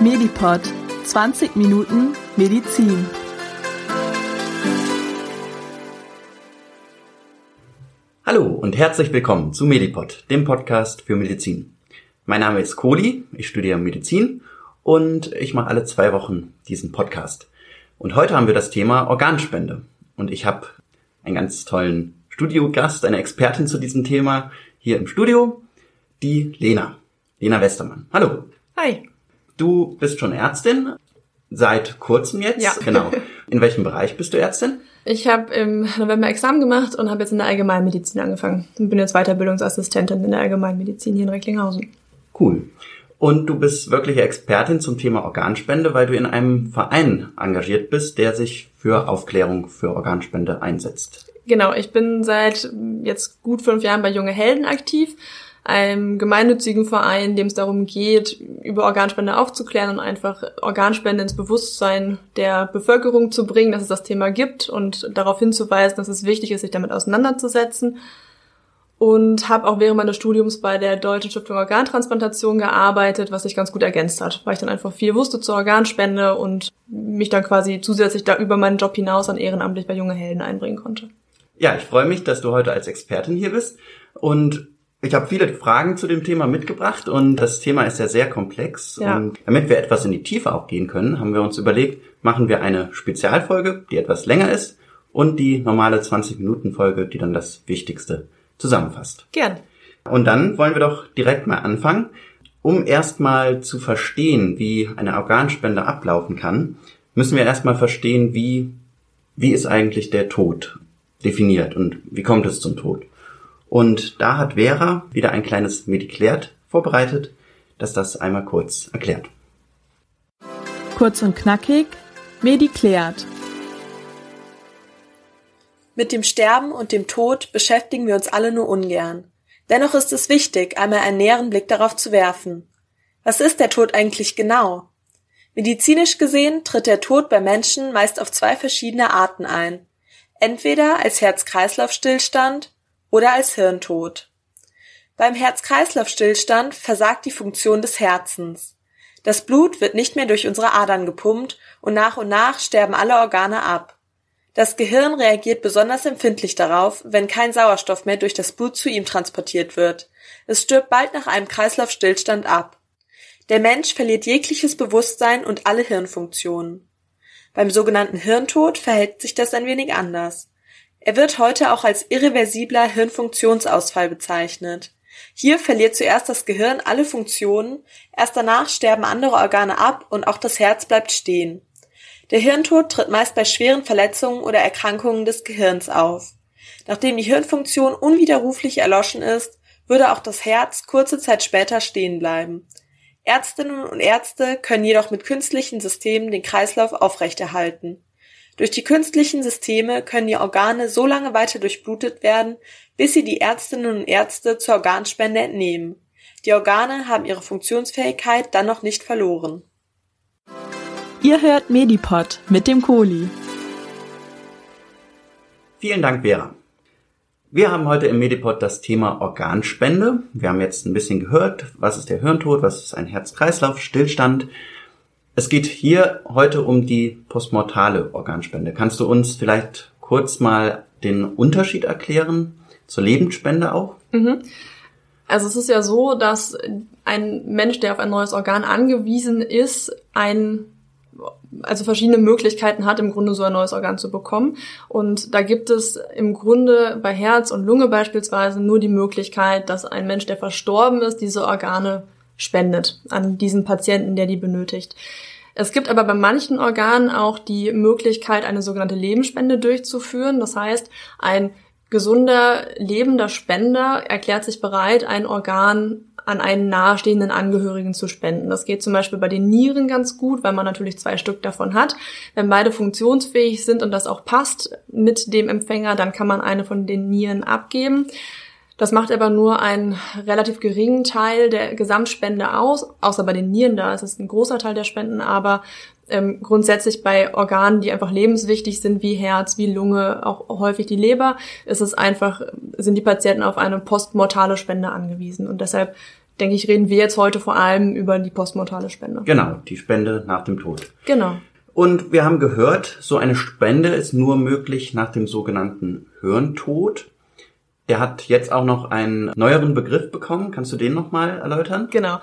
Medipod 20 Minuten Medizin. Hallo und herzlich willkommen zu Medipod, dem Podcast für Medizin. Mein Name ist Kohli, ich studiere Medizin und ich mache alle zwei Wochen diesen Podcast. Und heute haben wir das Thema Organspende. Und ich habe einen ganz tollen Studiogast, eine Expertin zu diesem Thema hier im Studio, die Lena. Lena Westermann. Hallo. Hi. Du bist schon Ärztin, seit kurzem jetzt. Ja. Genau. In welchem Bereich bist du Ärztin? Ich habe im November Examen gemacht und habe jetzt in der Allgemeinmedizin angefangen. Und bin jetzt Weiterbildungsassistentin in der Allgemeinmedizin hier in Recklinghausen. Cool. Und du bist wirkliche Expertin zum Thema Organspende, weil du in einem Verein engagiert bist, der sich für Aufklärung für Organspende einsetzt. Genau, ich bin seit jetzt gut fünf Jahren bei Junge Helden aktiv, einem gemeinnützigen Verein, dem es darum geht, über Organspende aufzuklären und einfach Organspende ins Bewusstsein der Bevölkerung zu bringen, dass es das Thema gibt und darauf hinzuweisen, dass es wichtig ist, sich damit auseinanderzusetzen und habe auch während meines Studiums bei der Deutschen Stiftung Organtransplantation gearbeitet, was sich ganz gut ergänzt hat, weil ich dann einfach viel wusste zur Organspende und mich dann quasi zusätzlich da über meinen Job hinaus an ehrenamtlich bei Junge Helden einbringen konnte. Ja, ich freue mich, dass du heute als Expertin hier bist und ich habe viele Fragen zu dem Thema mitgebracht und das Thema ist ja sehr komplex. Ja. Und damit wir etwas in die Tiefe auch gehen können, haben wir uns überlegt, machen wir eine Spezialfolge, die etwas länger ist und die normale 20-Minuten-Folge, die dann das Wichtigste zusammenfasst. Gern. Und dann wollen wir doch direkt mal anfangen. Um erstmal zu verstehen, wie eine Organspende ablaufen kann, müssen wir erstmal verstehen, wie, wie ist eigentlich der Tod definiert und wie kommt es zum Tod. Und da hat Vera wieder ein kleines Mediklärt vorbereitet, das das einmal kurz erklärt. Kurz und knackig, Mediklärt. Mit dem Sterben und dem Tod beschäftigen wir uns alle nur ungern. Dennoch ist es wichtig, einmal einen näheren Blick darauf zu werfen. Was ist der Tod eigentlich genau? Medizinisch gesehen tritt der Tod bei Menschen meist auf zwei verschiedene Arten ein. Entweder als Herz-Kreislauf-Stillstand oder als Hirntod. Beim Herz-Kreislauf-Stillstand versagt die Funktion des Herzens. Das Blut wird nicht mehr durch unsere Adern gepumpt und nach und nach sterben alle Organe ab. Das Gehirn reagiert besonders empfindlich darauf, wenn kein Sauerstoff mehr durch das Blut zu ihm transportiert wird. Es stirbt bald nach einem Kreislaufstillstand ab. Der Mensch verliert jegliches Bewusstsein und alle Hirnfunktionen. Beim sogenannten Hirntod verhält sich das ein wenig anders. Er wird heute auch als irreversibler Hirnfunktionsausfall bezeichnet. Hier verliert zuerst das Gehirn alle Funktionen, erst danach sterben andere Organe ab und auch das Herz bleibt stehen. Der Hirntod tritt meist bei schweren Verletzungen oder Erkrankungen des Gehirns auf. Nachdem die Hirnfunktion unwiderruflich erloschen ist, würde auch das Herz kurze Zeit später stehen bleiben. Ärztinnen und Ärzte können jedoch mit künstlichen Systemen den Kreislauf aufrechterhalten. Durch die künstlichen Systeme können die Organe so lange weiter durchblutet werden, bis sie die Ärztinnen und Ärzte zur Organspende entnehmen. Die Organe haben ihre Funktionsfähigkeit dann noch nicht verloren. Ihr hört Medipod mit dem Kohli. Vielen Dank, Vera. Wir haben heute im Medipod das Thema Organspende. Wir haben jetzt ein bisschen gehört, was ist der Hirntod, was ist ein Herz-Kreislauf-Stillstand. Es geht hier heute um die postmortale Organspende. Kannst du uns vielleicht kurz mal den Unterschied erklären zur Lebensspende auch? Mhm. Also es ist ja so, dass ein Mensch, der auf ein neues Organ angewiesen ist, ein also verschiedene Möglichkeiten hat, im Grunde so ein neues Organ zu bekommen. Und da gibt es im Grunde bei Herz und Lunge beispielsweise nur die Möglichkeit, dass ein Mensch, der verstorben ist, diese Organe spendet an diesen Patienten, der die benötigt. Es gibt aber bei manchen Organen auch die Möglichkeit, eine sogenannte Lebensspende durchzuführen. Das heißt, ein gesunder, lebender Spender erklärt sich bereit, ein Organ an einen nahestehenden Angehörigen zu spenden. Das geht zum Beispiel bei den Nieren ganz gut, weil man natürlich zwei Stück davon hat. Wenn beide funktionsfähig sind und das auch passt mit dem Empfänger, dann kann man eine von den Nieren abgeben. Das macht aber nur einen relativ geringen Teil der Gesamtspende aus, außer bei den Nieren, da ist es ein großer Teil der Spenden, aber ähm, grundsätzlich bei Organen, die einfach lebenswichtig sind, wie Herz, wie Lunge, auch häufig die Leber, ist es einfach, sind die Patienten auf eine postmortale Spende angewiesen. Und deshalb denke ich, reden wir jetzt heute vor allem über die postmortale Spende. Genau, die Spende nach dem Tod. Genau. Und wir haben gehört, so eine Spende ist nur möglich nach dem sogenannten Hirntod. Der hat jetzt auch noch einen neueren Begriff bekommen. Kannst du den nochmal erläutern? Genau.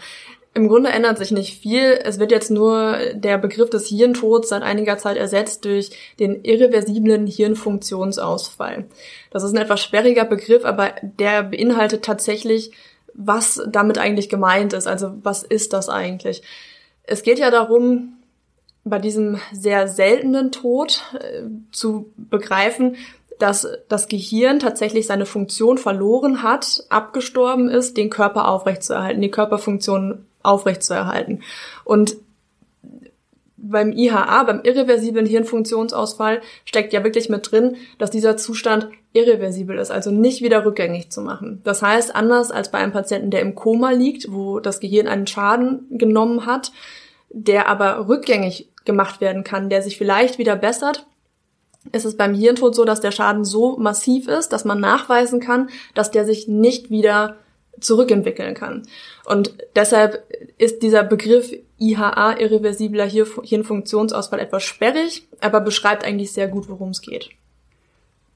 Im Grunde ändert sich nicht viel. Es wird jetzt nur der Begriff des Hirntods seit einiger Zeit ersetzt durch den irreversiblen Hirnfunktionsausfall. Das ist ein etwas sperriger Begriff, aber der beinhaltet tatsächlich, was damit eigentlich gemeint ist. Also was ist das eigentlich? Es geht ja darum, bei diesem sehr seltenen Tod äh, zu begreifen, dass das Gehirn tatsächlich seine Funktion verloren hat, abgestorben ist, den Körper aufrechtzuerhalten, die Körperfunktion aufrechtzuerhalten. Und beim IHA, beim irreversiblen Hirnfunktionsausfall, steckt ja wirklich mit drin, dass dieser Zustand irreversibel ist, also nicht wieder rückgängig zu machen. Das heißt, anders als bei einem Patienten, der im Koma liegt, wo das Gehirn einen Schaden genommen hat, der aber rückgängig gemacht werden kann, der sich vielleicht wieder bessert, ist es beim Hirntod so, dass der Schaden so massiv ist, dass man nachweisen kann, dass der sich nicht wieder zurückentwickeln kann. Und deshalb ist dieser Begriff IHA, irreversibler Hirnfunktionsausfall, etwas sperrig, aber beschreibt eigentlich sehr gut, worum es geht.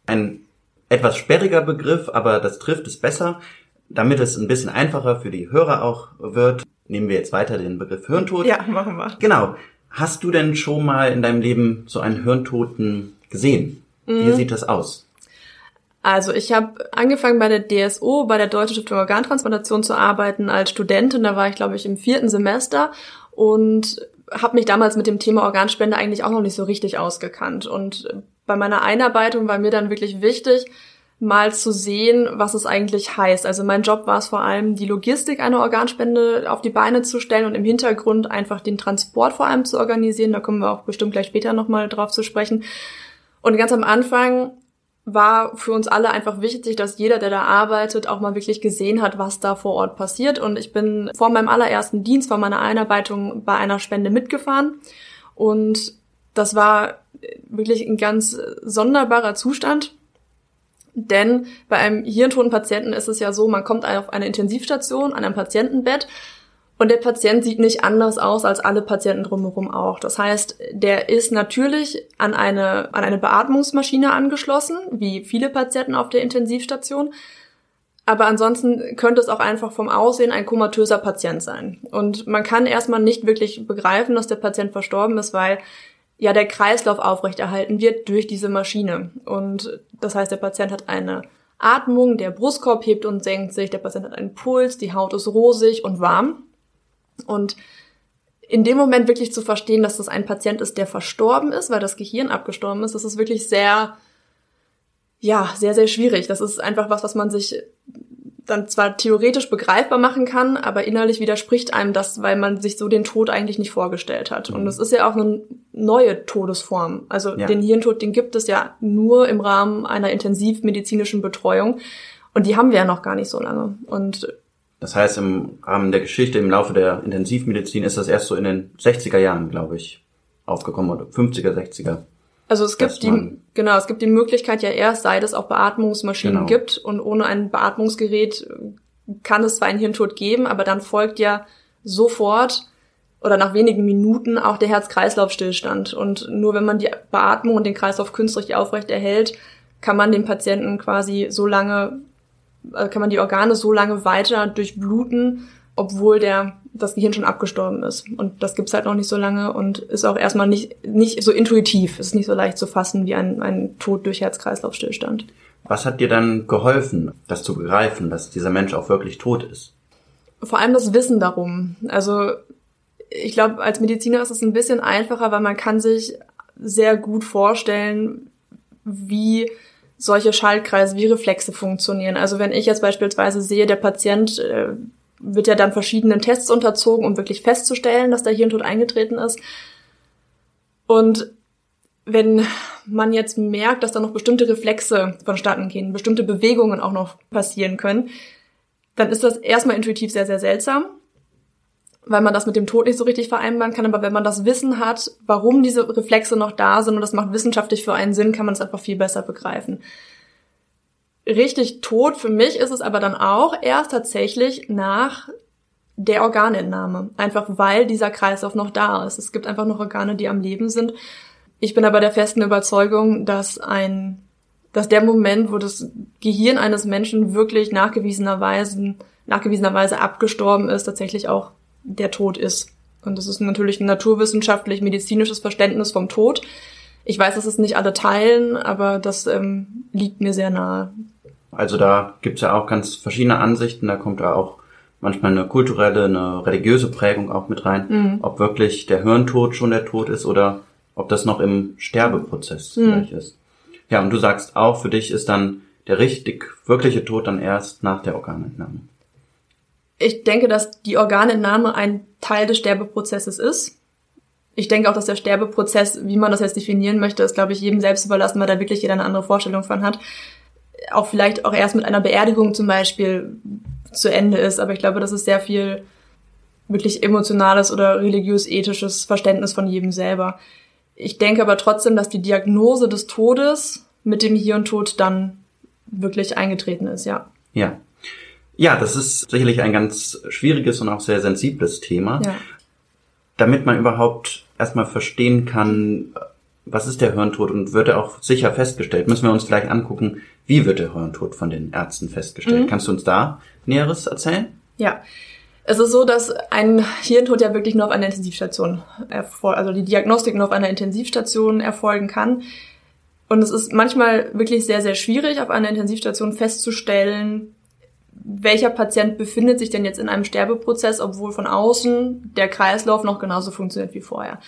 Ein etwas sperriger Begriff, aber das trifft es besser. Damit es ein bisschen einfacher für die Hörer auch wird, nehmen wir jetzt weiter den Begriff Hirntod. Ja, machen wir. Genau. Hast du denn schon mal in deinem Leben so einen Hirntoten gesehen? Mhm. Wie sieht das aus? Also ich habe angefangen bei der DSO, bei der Deutschen Stiftung Organtransplantation zu arbeiten als Studentin. Da war ich, glaube ich, im vierten Semester und habe mich damals mit dem Thema Organspende eigentlich auch noch nicht so richtig ausgekannt. Und bei meiner Einarbeitung war mir dann wirklich wichtig, mal zu sehen, was es eigentlich heißt. Also mein Job war es vor allem, die Logistik einer Organspende auf die Beine zu stellen und im Hintergrund einfach den Transport vor allem zu organisieren. Da kommen wir auch bestimmt gleich später nochmal drauf zu sprechen. Und ganz am Anfang war für uns alle einfach wichtig, dass jeder, der da arbeitet, auch mal wirklich gesehen hat, was da vor Ort passiert. Und ich bin vor meinem allerersten Dienst, vor meiner Einarbeitung bei einer Spende mitgefahren. Und das war wirklich ein ganz sonderbarer Zustand. Denn bei einem hirntoten Patienten ist es ja so, man kommt auf eine Intensivstation, an einem Patientenbett und der Patient sieht nicht anders aus als alle Patienten drumherum auch. Das heißt, der ist natürlich an eine, an eine Beatmungsmaschine angeschlossen, wie viele Patienten auf der Intensivstation. Aber ansonsten könnte es auch einfach vom Aussehen ein komatöser Patient sein. Und man kann erstmal nicht wirklich begreifen, dass der Patient verstorben ist, weil ja der Kreislauf aufrechterhalten wird durch diese Maschine. Und das heißt, der Patient hat eine Atmung, der Brustkorb hebt und senkt sich, der Patient hat einen Puls, die Haut ist rosig und warm. Und in dem Moment wirklich zu verstehen, dass das ein Patient ist, der verstorben ist, weil das Gehirn abgestorben ist, das ist wirklich sehr, ja, sehr, sehr schwierig. Das ist einfach was, was man sich dann zwar theoretisch begreifbar machen kann, aber innerlich widerspricht einem das, weil man sich so den Tod eigentlich nicht vorgestellt hat. Und es ist ja auch eine neue Todesform. Also ja. den Hirntod, den gibt es ja nur im Rahmen einer intensivmedizinischen Betreuung. Und die haben wir ja noch gar nicht so lange. Und das heißt, im Rahmen der Geschichte, im Laufe der Intensivmedizin ist das erst so in den 60er Jahren, glaube ich, aufgekommen oder 50er, 60er. Also es gibt die, genau, es gibt die Möglichkeit ja erst, seit es auch Beatmungsmaschinen genau. gibt und ohne ein Beatmungsgerät kann es zwar einen Hirntod geben, aber dann folgt ja sofort oder nach wenigen Minuten auch der Herz-Kreislauf-Stillstand. Und nur wenn man die Beatmung und den Kreislauf künstlich aufrecht erhält, kann man den Patienten quasi so lange kann man die Organe so lange weiter durchbluten, obwohl der das Gehirn schon abgestorben ist. Und das gibt's halt noch nicht so lange und ist auch erstmal nicht, nicht so intuitiv. Es ist nicht so leicht zu fassen wie ein, ein Tod durch Herz-Kreislauf-Stillstand. Was hat dir dann geholfen, das zu begreifen, dass dieser Mensch auch wirklich tot ist? Vor allem das Wissen darum. Also ich glaube, als Mediziner ist es ein bisschen einfacher, weil man kann sich sehr gut vorstellen, wie solche Schaltkreise wie Reflexe funktionieren. Also wenn ich jetzt beispielsweise sehe, der Patient äh, wird ja dann verschiedenen Tests unterzogen, um wirklich festzustellen, dass der Hirntod eingetreten ist. Und wenn man jetzt merkt, dass da noch bestimmte Reflexe vonstatten gehen, bestimmte Bewegungen auch noch passieren können, dann ist das erstmal intuitiv sehr, sehr seltsam weil man das mit dem Tod nicht so richtig vereinbaren kann. Aber wenn man das Wissen hat, warum diese Reflexe noch da sind und das macht wissenschaftlich für einen Sinn, kann man es einfach viel besser begreifen. Richtig tot für mich ist es aber dann auch erst tatsächlich nach der Organentnahme. Einfach weil dieser Kreislauf noch da ist. Es gibt einfach noch Organe, die am Leben sind. Ich bin aber der festen Überzeugung, dass ein, dass der Moment, wo das Gehirn eines Menschen wirklich nachgewiesenerweise, nachgewiesenerweise abgestorben ist, tatsächlich auch der Tod ist. Und das ist natürlich ein naturwissenschaftlich-medizinisches Verständnis vom Tod. Ich weiß, dass es nicht alle teilen, aber das ähm, liegt mir sehr nahe. Also da gibt's ja auch ganz verschiedene Ansichten. Da kommt da auch manchmal eine kulturelle, eine religiöse Prägung auch mit rein, mhm. ob wirklich der Hirntod schon der Tod ist oder ob das noch im Sterbeprozess mhm. vielleicht ist. Ja, und du sagst auch, für dich ist dann der richtig wirkliche Tod dann erst nach der Organentnahme. Ich denke, dass die Organentnahme ein Teil des Sterbeprozesses ist. Ich denke auch, dass der Sterbeprozess, wie man das jetzt definieren möchte, ist, glaube ich, jedem selbst überlassen, weil da wirklich jeder eine andere Vorstellung von hat. Auch vielleicht auch erst mit einer Beerdigung zum Beispiel zu Ende ist. Aber ich glaube, das ist sehr viel wirklich emotionales oder religiös-ethisches Verständnis von jedem selber. Ich denke aber trotzdem, dass die Diagnose des Todes mit dem Hirntod dann wirklich eingetreten ist, ja. Ja. Ja, das ist sicherlich ein ganz schwieriges und auch sehr sensibles Thema. Ja. Damit man überhaupt erstmal verstehen kann, was ist der Hirntod und wird er auch sicher festgestellt, müssen wir uns vielleicht angucken, wie wird der Hirntod von den Ärzten festgestellt. Mhm. Kannst du uns da Näheres erzählen? Ja. Es ist so, dass ein Hirntod ja wirklich nur auf einer Intensivstation erfolgt, also die Diagnostik nur auf einer Intensivstation erfolgen kann. Und es ist manchmal wirklich sehr, sehr schwierig, auf einer Intensivstation festzustellen, welcher Patient befindet sich denn jetzt in einem Sterbeprozess, obwohl von außen der Kreislauf noch genauso funktioniert wie vorher.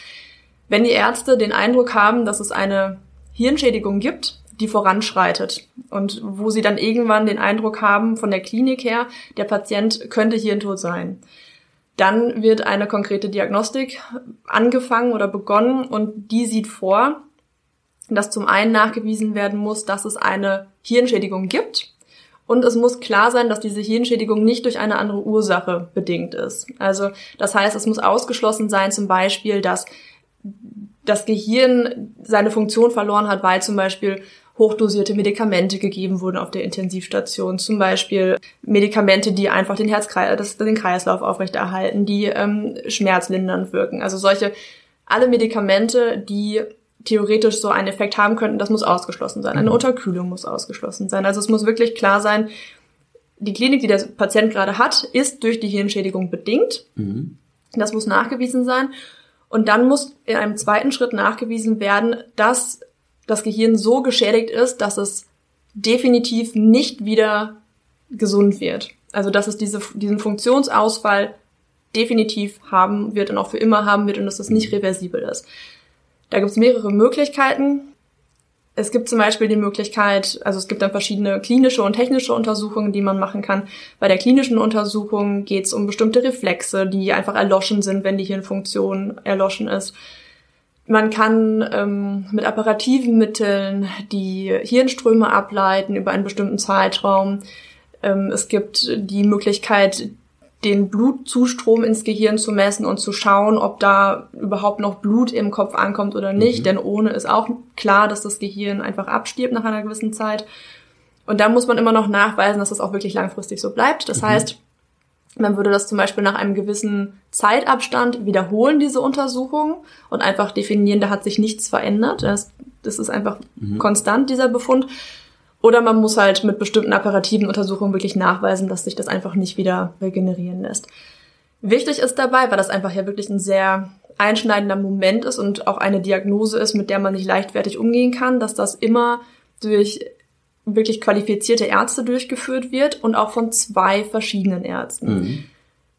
Wenn die Ärzte den Eindruck haben, dass es eine Hirnschädigung gibt, die voranschreitet und wo sie dann irgendwann den Eindruck haben von der Klinik her, der Patient könnte Hirntod sein, dann wird eine konkrete Diagnostik angefangen oder begonnen und die sieht vor, dass zum einen nachgewiesen werden muss, dass es eine Hirnschädigung gibt und es muss klar sein, dass diese Hirnschädigung nicht durch eine andere Ursache bedingt ist. Also das heißt, es muss ausgeschlossen sein, zum Beispiel, dass das Gehirn seine Funktion verloren hat, weil zum Beispiel hochdosierte Medikamente gegeben wurden auf der Intensivstation, zum Beispiel Medikamente, die einfach den Herzkreis, den Kreislauf aufrechterhalten, die ähm, schmerzlindernd wirken. Also solche alle Medikamente, die theoretisch so einen Effekt haben könnten, das muss ausgeschlossen sein. Eine mhm. Unterkühlung muss ausgeschlossen sein. Also es muss wirklich klar sein, die Klinik, die der Patient gerade hat, ist durch die Hirnschädigung bedingt. Mhm. Das muss nachgewiesen sein. Und dann muss in einem zweiten Schritt nachgewiesen werden, dass das Gehirn so geschädigt ist, dass es definitiv nicht wieder gesund wird. Also dass es diese, diesen Funktionsausfall definitiv haben wird und auch für immer haben wird und dass das nicht reversibel ist. Da gibt es mehrere Möglichkeiten. Es gibt zum Beispiel die Möglichkeit, also es gibt dann verschiedene klinische und technische Untersuchungen, die man machen kann. Bei der klinischen Untersuchung geht es um bestimmte Reflexe, die einfach erloschen sind, wenn die Hirnfunktion erloschen ist. Man kann ähm, mit apparativen Mitteln die Hirnströme ableiten über einen bestimmten Zeitraum. Ähm, es gibt die Möglichkeit, den Blutzustrom ins Gehirn zu messen und zu schauen, ob da überhaupt noch Blut im Kopf ankommt oder nicht. Mhm. Denn ohne ist auch klar, dass das Gehirn einfach abstirbt nach einer gewissen Zeit. Und da muss man immer noch nachweisen, dass das auch wirklich langfristig so bleibt. Das mhm. heißt, man würde das zum Beispiel nach einem gewissen Zeitabstand wiederholen, diese Untersuchung, und einfach definieren, da hat sich nichts verändert. Das, das ist einfach mhm. konstant, dieser Befund. Oder man muss halt mit bestimmten apparativen Untersuchungen wirklich nachweisen, dass sich das einfach nicht wieder regenerieren lässt. Wichtig ist dabei, weil das einfach ja wirklich ein sehr einschneidender Moment ist und auch eine Diagnose ist, mit der man nicht leichtfertig umgehen kann, dass das immer durch wirklich qualifizierte Ärzte durchgeführt wird und auch von zwei verschiedenen Ärzten. Mhm.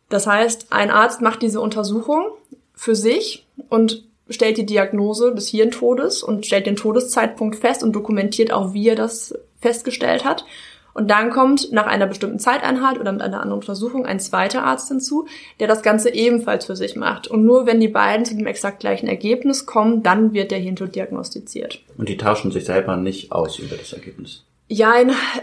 Das heißt, ein Arzt macht diese Untersuchung für sich und stellt die Diagnose des Hirntodes und stellt den Todeszeitpunkt fest und dokumentiert auch, wie er das festgestellt hat. Und dann kommt nach einer bestimmten Zeiteinheit oder mit einer anderen Untersuchung ein zweiter Arzt hinzu, der das Ganze ebenfalls für sich macht. Und nur wenn die beiden zu dem exakt gleichen Ergebnis kommen, dann wird der Hirntod diagnostiziert. Und die tauschen sich selber nicht aus über das Ergebnis. Ja,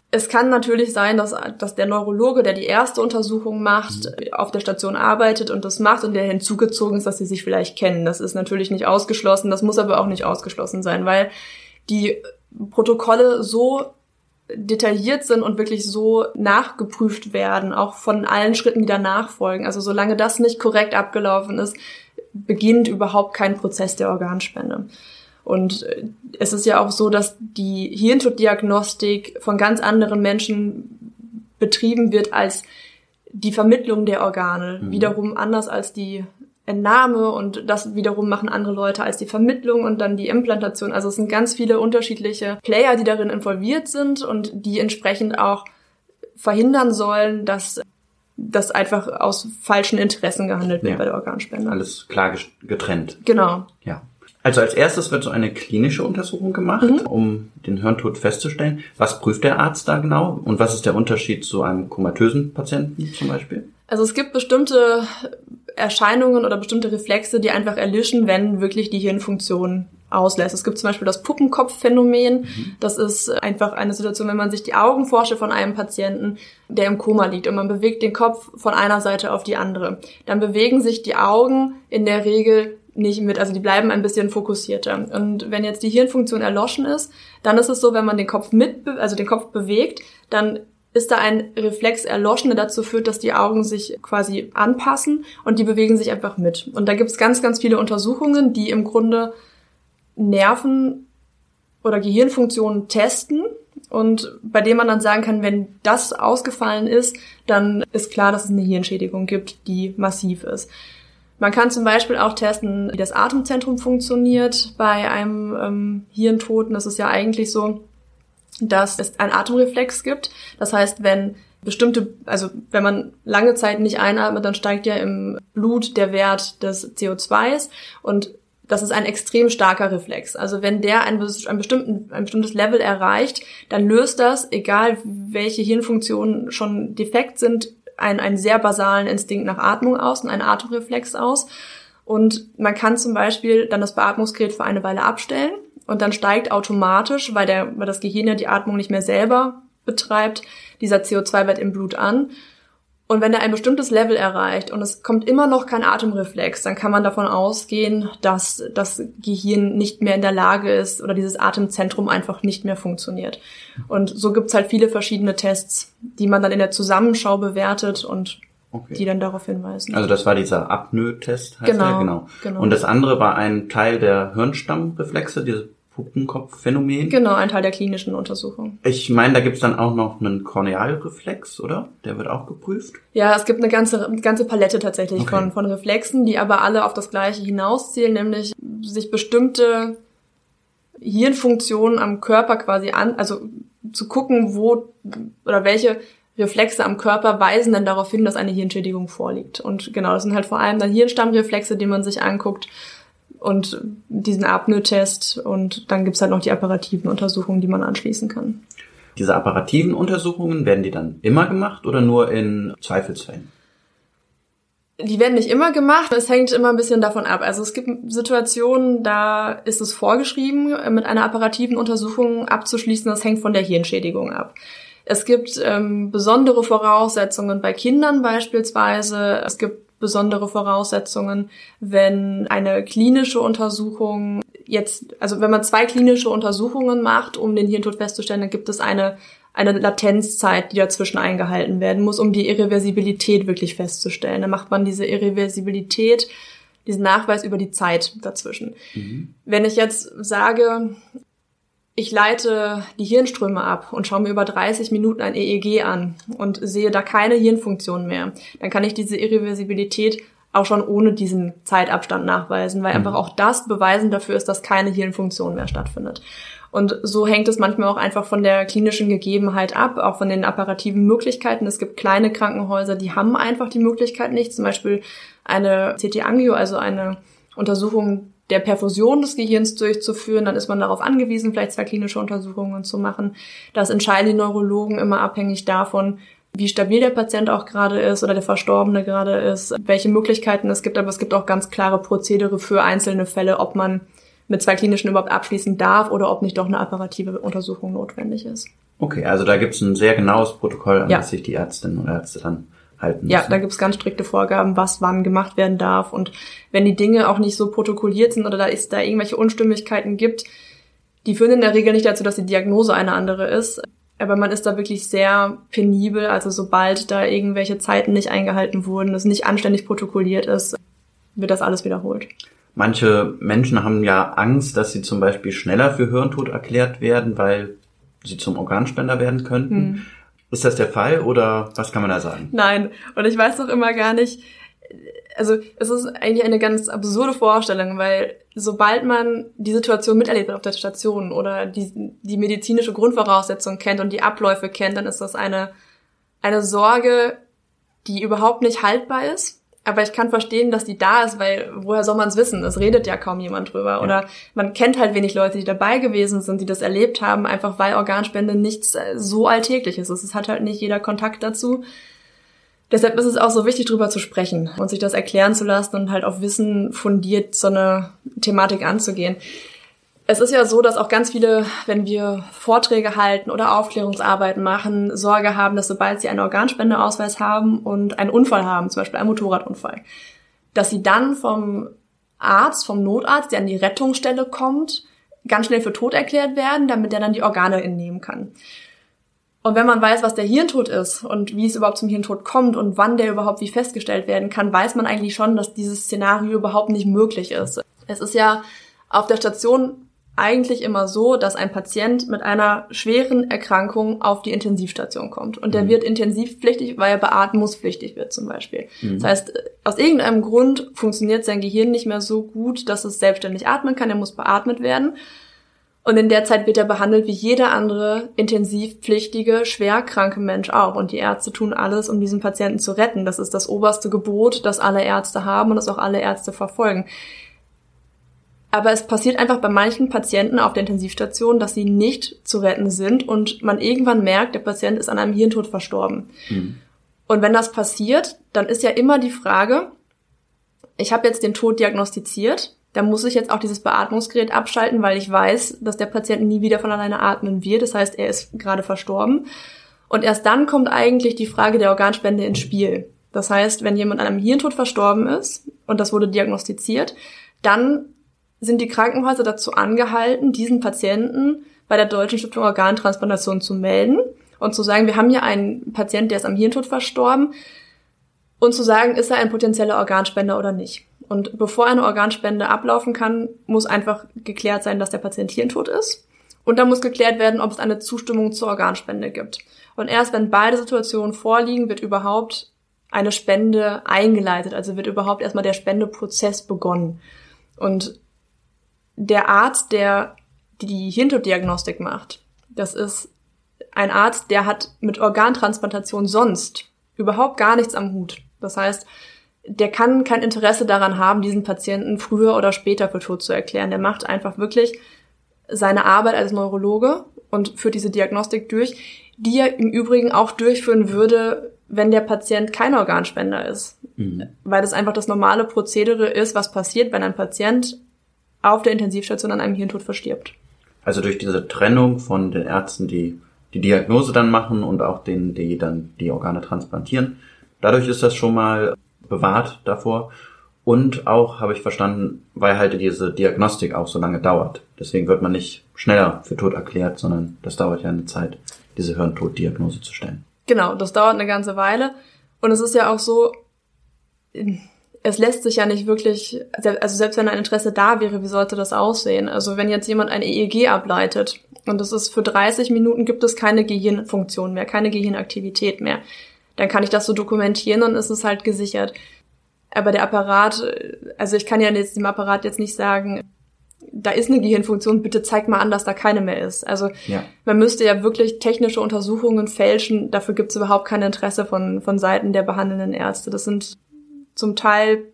es kann natürlich sein, dass, dass der Neurologe, der die erste Untersuchung macht, mhm. auf der Station arbeitet und das macht und der hinzugezogen ist, dass sie sich vielleicht kennen. Das ist natürlich nicht ausgeschlossen, das muss aber auch nicht ausgeschlossen sein, weil die Protokolle so detailliert sind und wirklich so nachgeprüft werden, auch von allen Schritten, die danach folgen. Also solange das nicht korrekt abgelaufen ist, beginnt überhaupt kein Prozess der Organspende. Und äh, es ist ja auch so, dass die Hirntoddiagnostik von ganz anderen Menschen betrieben wird als die Vermittlung der Organe. Mhm. Wiederum anders als die Entnahme und das wiederum machen andere Leute als die Vermittlung und dann die Implantation. Also es sind ganz viele unterschiedliche Player, die darin involviert sind und die entsprechend auch verhindern sollen, dass das einfach aus falschen Interessen gehandelt wird ja. bei der Organspende. Alles klar getrennt. Genau. Ja. Also als erstes wird so eine klinische Untersuchung gemacht, mhm. um den Hirntod festzustellen. Was prüft der Arzt da genau und was ist der Unterschied zu einem komatösen Patienten zum Beispiel? Also es gibt bestimmte Erscheinungen oder bestimmte Reflexe, die einfach erlischen, wenn wirklich die Hirnfunktion auslässt. Es gibt zum Beispiel das Puppenkopfphänomen. Mhm. Das ist einfach eine Situation, wenn man sich die Augen vorstellt von einem Patienten, der im Koma liegt und man bewegt den Kopf von einer Seite auf die andere. Dann bewegen sich die Augen in der Regel nicht mit, also die bleiben ein bisschen fokussierter. Und wenn jetzt die Hirnfunktion erloschen ist, dann ist es so, wenn man den Kopf mit, also den Kopf bewegt, dann ist da ein Reflex erloschen, der dazu führt, dass die Augen sich quasi anpassen und die bewegen sich einfach mit. Und da gibt es ganz, ganz viele Untersuchungen, die im Grunde Nerven oder Gehirnfunktionen testen und bei dem man dann sagen kann, wenn das ausgefallen ist, dann ist klar, dass es eine Hirnschädigung gibt, die massiv ist. Man kann zum Beispiel auch testen, wie das Atemzentrum funktioniert bei einem ähm, Hirntoten. Das ist ja eigentlich so, dass es einen Atemreflex gibt. Das heißt, wenn bestimmte, also wenn man lange Zeit nicht einatmet, dann steigt ja im Blut der Wert des CO2s und das ist ein extrem starker Reflex. Also wenn der ein, ein, bestimmten, ein bestimmtes Level erreicht, dann löst das, egal welche Hirnfunktionen schon defekt sind, einen, einen sehr basalen Instinkt nach Atmung aus und einen Atemreflex aus. Und man kann zum Beispiel dann das Beatmungsgerät für eine Weile abstellen und dann steigt automatisch, weil, der, weil das Gehirn ja die Atmung nicht mehr selber betreibt, dieser CO2-Wert im Blut an. Und wenn er ein bestimmtes Level erreicht und es kommt immer noch kein Atemreflex, dann kann man davon ausgehen, dass das Gehirn nicht mehr in der Lage ist oder dieses Atemzentrum einfach nicht mehr funktioniert. Und so gibt's halt viele verschiedene Tests, die man dann in der Zusammenschau bewertet und okay. die dann darauf hinweisen. Also das war dieser Apnoe-Test, heißt genau, der? Genau. genau. Und das andere war ein Teil der Hirnstammreflexe, diese Puppenkopfphänomen. Genau, ein Teil der klinischen Untersuchung. Ich meine, da gibt's dann auch noch einen Kornealreflex, oder? Der wird auch geprüft? Ja, es gibt eine ganze, eine ganze Palette tatsächlich okay. von, von Reflexen, die aber alle auf das Gleiche hinauszielen, nämlich sich bestimmte Hirnfunktionen am Körper quasi an, also zu gucken, wo oder welche Reflexe am Körper weisen dann darauf hin, dass eine Hirnschädigung vorliegt. Und genau, das sind halt vor allem dann Hirnstammreflexe, die man sich anguckt und diesen Apnoe-Test und dann gibt's halt noch die apparativen Untersuchungen, die man anschließen kann. Diese apparativen Untersuchungen, werden die dann immer gemacht oder nur in Zweifelsfällen? Die werden nicht immer gemacht, es hängt immer ein bisschen davon ab. Also es gibt Situationen, da ist es vorgeschrieben, mit einer apparativen Untersuchung abzuschließen, das hängt von der Hirnschädigung ab. Es gibt ähm, besondere Voraussetzungen bei Kindern beispielsweise. Es gibt besondere Voraussetzungen, wenn eine klinische Untersuchung jetzt, also wenn man zwei klinische Untersuchungen macht, um den Hirntod festzustellen, dann gibt es eine eine Latenzzeit, die dazwischen eingehalten werden muss, um die Irreversibilität wirklich festzustellen. Dann macht man diese Irreversibilität, diesen Nachweis über die Zeit dazwischen. Mhm. Wenn ich jetzt sage, ich leite die Hirnströme ab und schaue mir über 30 Minuten ein EEG an und sehe da keine Hirnfunktion mehr, dann kann ich diese Irreversibilität auch schon ohne diesen Zeitabstand nachweisen, weil mhm. einfach auch das Beweisen dafür ist, dass keine Hirnfunktion mehr stattfindet. Und so hängt es manchmal auch einfach von der klinischen Gegebenheit ab, auch von den apparativen Möglichkeiten. Es gibt kleine Krankenhäuser, die haben einfach die Möglichkeit nicht. Zum Beispiel eine CT-Angio, also eine Untersuchung der Perfusion des Gehirns durchzuführen, dann ist man darauf angewiesen, vielleicht zwei klinische Untersuchungen zu machen. Das entscheiden die Neurologen immer abhängig davon, wie stabil der Patient auch gerade ist oder der Verstorbene gerade ist, welche Möglichkeiten es gibt, aber es gibt auch ganz klare Prozedere für einzelne Fälle, ob man mit zwei klinischen überhaupt abschließen darf oder ob nicht doch eine apparative Untersuchung notwendig ist. Okay, also da gibt es ein sehr genaues Protokoll, an ja. das sich die Ärztinnen und Ärzte dann halten müssen. Ja, da gibt's ganz strikte Vorgaben, was wann gemacht werden darf. Und wenn die Dinge auch nicht so protokolliert sind oder da ist da irgendwelche Unstimmigkeiten gibt, die führen in der Regel nicht dazu, dass die Diagnose eine andere ist, Aber man ist da wirklich sehr penibel. Also sobald da irgendwelche Zeiten nicht eingehalten wurden, es nicht anständig protokolliert ist, wird das alles wiederholt. Manche Menschen haben ja Angst, dass sie zum Beispiel schneller für Hirntod erklärt werden, weil sie zum Organspender werden könnten. Hm. Ist das der Fall oder was kann man da sagen? Nein, und ich weiß doch immer gar nicht, also es ist eigentlich eine ganz absurde Vorstellung, weil sobald man die Situation miterlebt auf der Station oder die, die medizinische Grundvoraussetzung kennt und die Abläufe kennt, dann ist das eine, eine Sorge, die überhaupt nicht haltbar ist. Aber ich kann verstehen, dass die da ist, weil woher soll man es wissen? Es redet ja kaum jemand drüber. Ja. Oder man kennt halt wenig Leute, die dabei gewesen sind, die das erlebt haben, einfach weil Organspende nichts so Alltägliches ist. Es hat halt nicht jeder Kontakt dazu. Deshalb ist es auch so wichtig, drüber zu sprechen und sich das erklären zu lassen und halt auf Wissen fundiert so eine Thematik anzugehen. Es ist ja so, dass auch ganz viele, wenn wir Vorträge halten oder Aufklärungsarbeiten machen, Sorge haben, dass sobald sie einen Organspendeausweis haben und einen Unfall haben, zum Beispiel einen Motorradunfall, dass sie dann vom Arzt, vom Notarzt, der an die Rettungsstelle kommt, ganz schnell für tot erklärt werden, damit er dann die Organe entnehmen kann. Und wenn man weiß, was der Hirntod ist und wie es überhaupt zum Hirntod kommt und wann der überhaupt wie festgestellt werden kann, weiß man eigentlich schon, dass dieses Szenario überhaupt nicht möglich ist. Es ist ja auf der Station eigentlich immer so, dass ein Patient mit einer schweren Erkrankung auf die Intensivstation kommt. Und der mhm. wird intensivpflichtig, weil er beatmungspflichtig wird zum Beispiel. Mhm. Das heißt, aus irgendeinem Grund funktioniert sein Gehirn nicht mehr so gut, dass es selbstständig atmen kann. Er muss beatmet werden. Und in der Zeit wird er behandelt wie jeder andere intensivpflichtige, schwerkranke Mensch auch. Und die Ärzte tun alles, um diesen Patienten zu retten. Das ist das oberste Gebot, das alle Ärzte haben und das auch alle Ärzte verfolgen. Aber es passiert einfach bei manchen Patienten auf der Intensivstation, dass sie nicht zu retten sind und man irgendwann merkt, der Patient ist an einem Hirntod verstorben. Mhm. Und wenn das passiert, dann ist ja immer die Frage, ich habe jetzt den Tod diagnostiziert, da muss ich jetzt auch dieses Beatmungsgerät abschalten, weil ich weiß, dass der Patient nie wieder von alleine atmen wird. Das heißt, er ist gerade verstorben. Und erst dann kommt eigentlich die Frage der Organspende ins Spiel. Das heißt, wenn jemand an einem Hirntod verstorben ist und das wurde diagnostiziert, dann sind die Krankenhäuser dazu angehalten, diesen Patienten bei der Deutschen Stiftung Organtransplantation zu melden und zu sagen, wir haben hier einen Patienten, der ist am Hirntod verstorben und zu sagen, ist er ein potenzieller Organspender oder nicht. Und bevor eine Organspende ablaufen kann, muss einfach geklärt sein, dass der Patient hirntot ist. Und dann muss geklärt werden, ob es eine Zustimmung zur Organspende gibt. Und erst wenn beide Situationen vorliegen, wird überhaupt eine Spende eingeleitet. Also wird überhaupt erstmal der Spendeprozess begonnen. Und der Arzt, der die Hirntoddiagnostik macht, das ist ein Arzt, der hat mit Organtransplantation sonst überhaupt gar nichts am Hut. Das heißt, der kann kein Interesse daran haben, diesen Patienten früher oder später für tot zu erklären. Der macht einfach wirklich seine Arbeit als Neurologe und führt diese Diagnostik durch, die er im Übrigen auch durchführen würde, wenn der Patient kein Organspender ist. Mhm. Weil das einfach das normale Prozedere ist, was passiert, wenn ein Patient auf der Intensivstation an einem Hirntod verstirbt. Also durch diese Trennung von den Ärzten, die die Diagnose dann machen und auch denen, die dann die Organe transplantieren, dadurch ist das schon mal bewahrt davor. Und auch habe ich verstanden, weil halt diese Diagnostik auch so lange dauert. Deswegen wird man nicht schneller für tot erklärt, sondern das dauert ja eine Zeit, diese Hirntoddiagnose zu stellen. Genau, das dauert eine ganze Weile. Und es ist ja auch so, es lässt sich ja nicht wirklich, also selbst wenn ein Interesse da wäre, wie sollte das aussehen? Also wenn jetzt jemand ein EEG ableitet und es ist für 30 Minuten gibt es keine Gehirnfunktion mehr, keine Gehirnaktivität mehr, dann kann ich das so dokumentieren und ist es halt gesichert. Aber der Apparat, also ich kann ja jetzt dem Apparat jetzt nicht sagen, da ist eine Gehirnfunktion, bitte zeig mal an, dass da keine mehr ist. Also ja. man müsste ja wirklich technische Untersuchungen fälschen, dafür gibt es überhaupt kein Interesse von, von Seiten der behandelnden Ärzte. Das sind zum Teil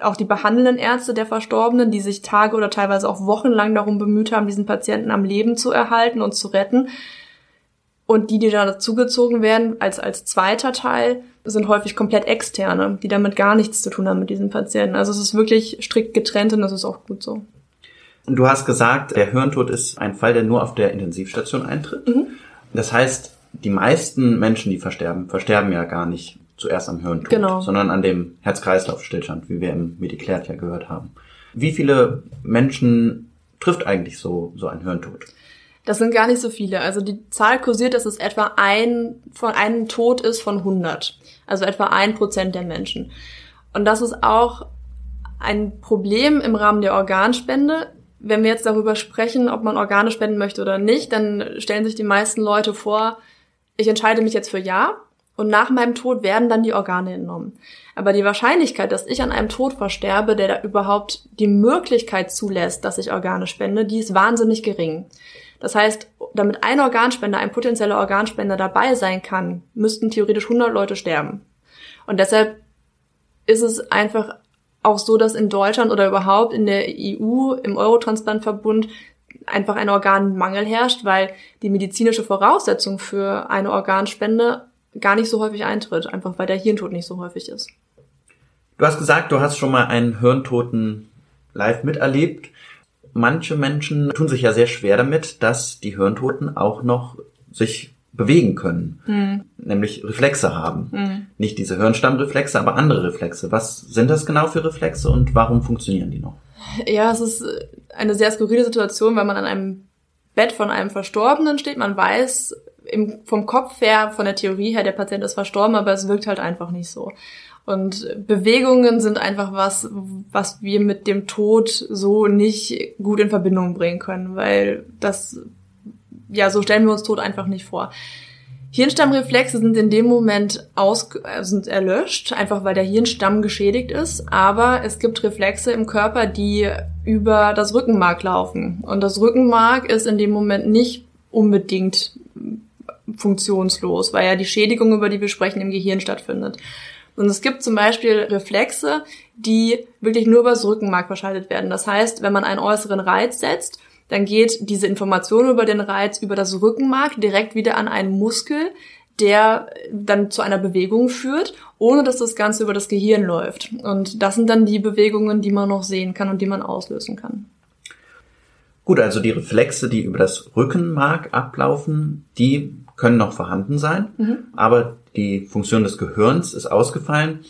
auch die behandelnden Ärzte der Verstorbenen, die sich Tage oder teilweise auch wochenlang darum bemüht haben, diesen Patienten am Leben zu erhalten und zu retten. Und die, die da dazugezogen werden, als, als zweiter Teil, sind häufig komplett externe, die damit gar nichts zu tun haben mit diesen Patienten. Also es ist wirklich strikt getrennt und das ist auch gut so. Du hast gesagt, der Hirntod ist ein Fall, der nur auf der Intensivstation eintritt. Mhm. Das heißt, die meisten Menschen, die versterben, versterben ja gar nicht zuerst am Hirntod, genau. sondern an dem Herz-Kreislauf-Stillstand, wie wir im Mediklärt ja gehört haben. Wie viele Menschen trifft eigentlich so, so ein Hirntod? Das sind gar nicht so viele. Also die Zahl kursiert, dass es etwa ein von einem Tod ist von 100. Also etwa ein Prozent der Menschen. Und das ist auch ein Problem im Rahmen der Organspende. Wenn wir jetzt darüber sprechen, ob man Organe spenden möchte oder nicht, dann stellen sich die meisten Leute vor, ich entscheide mich jetzt für Ja und nach meinem Tod werden dann die Organe entnommen. Aber die Wahrscheinlichkeit, dass ich an einem Tod versterbe, der da überhaupt die Möglichkeit zulässt, dass ich Organe spende, die ist wahnsinnig gering. Das heißt, damit ein Organspender, ein potenzieller Organspender dabei sein kann, müssten theoretisch 100 Leute sterben. Und deshalb ist es einfach auch so, dass in Deutschland oder überhaupt in der EU, im Eurotransplantverbund einfach ein Organmangel herrscht, weil die medizinische Voraussetzung für eine Organspende gar nicht so häufig eintritt, einfach weil der Hirntod nicht so häufig ist. Du hast gesagt, du hast schon mal einen Hirntoten live miterlebt. Manche Menschen tun sich ja sehr schwer damit, dass die Hirntoten auch noch sich bewegen können, hm. nämlich Reflexe haben. Hm. Nicht diese Hirnstammreflexe, aber andere Reflexe. Was sind das genau für Reflexe und warum funktionieren die noch? Ja, es ist eine sehr skurrile Situation, weil man an einem Bett von einem Verstorbenen steht. Man weiß im, vom Kopf her, von der Theorie her, der Patient ist verstorben, aber es wirkt halt einfach nicht so. Und Bewegungen sind einfach was, was wir mit dem Tod so nicht gut in Verbindung bringen können, weil das ja, so stellen wir uns Tod einfach nicht vor. Hirnstammreflexe sind in dem Moment aus, sind erlöscht, einfach weil der Hirnstamm geschädigt ist. Aber es gibt Reflexe im Körper, die über das Rückenmark laufen. Und das Rückenmark ist in dem Moment nicht unbedingt funktionslos, weil ja die Schädigung, über die wir sprechen, im Gehirn stattfindet. Und es gibt zum Beispiel Reflexe, die wirklich nur über das Rückenmark verschaltet werden. Das heißt, wenn man einen äußeren Reiz setzt, dann geht diese Information über den Reiz über das Rückenmark direkt wieder an einen Muskel, der dann zu einer Bewegung führt, ohne dass das Ganze über das Gehirn läuft. Und das sind dann die Bewegungen, die man noch sehen kann und die man auslösen kann. Gut, also die Reflexe, die über das Rückenmark ablaufen, die können noch vorhanden sein, mhm. aber die Funktion des Gehirns ist ausgefallen.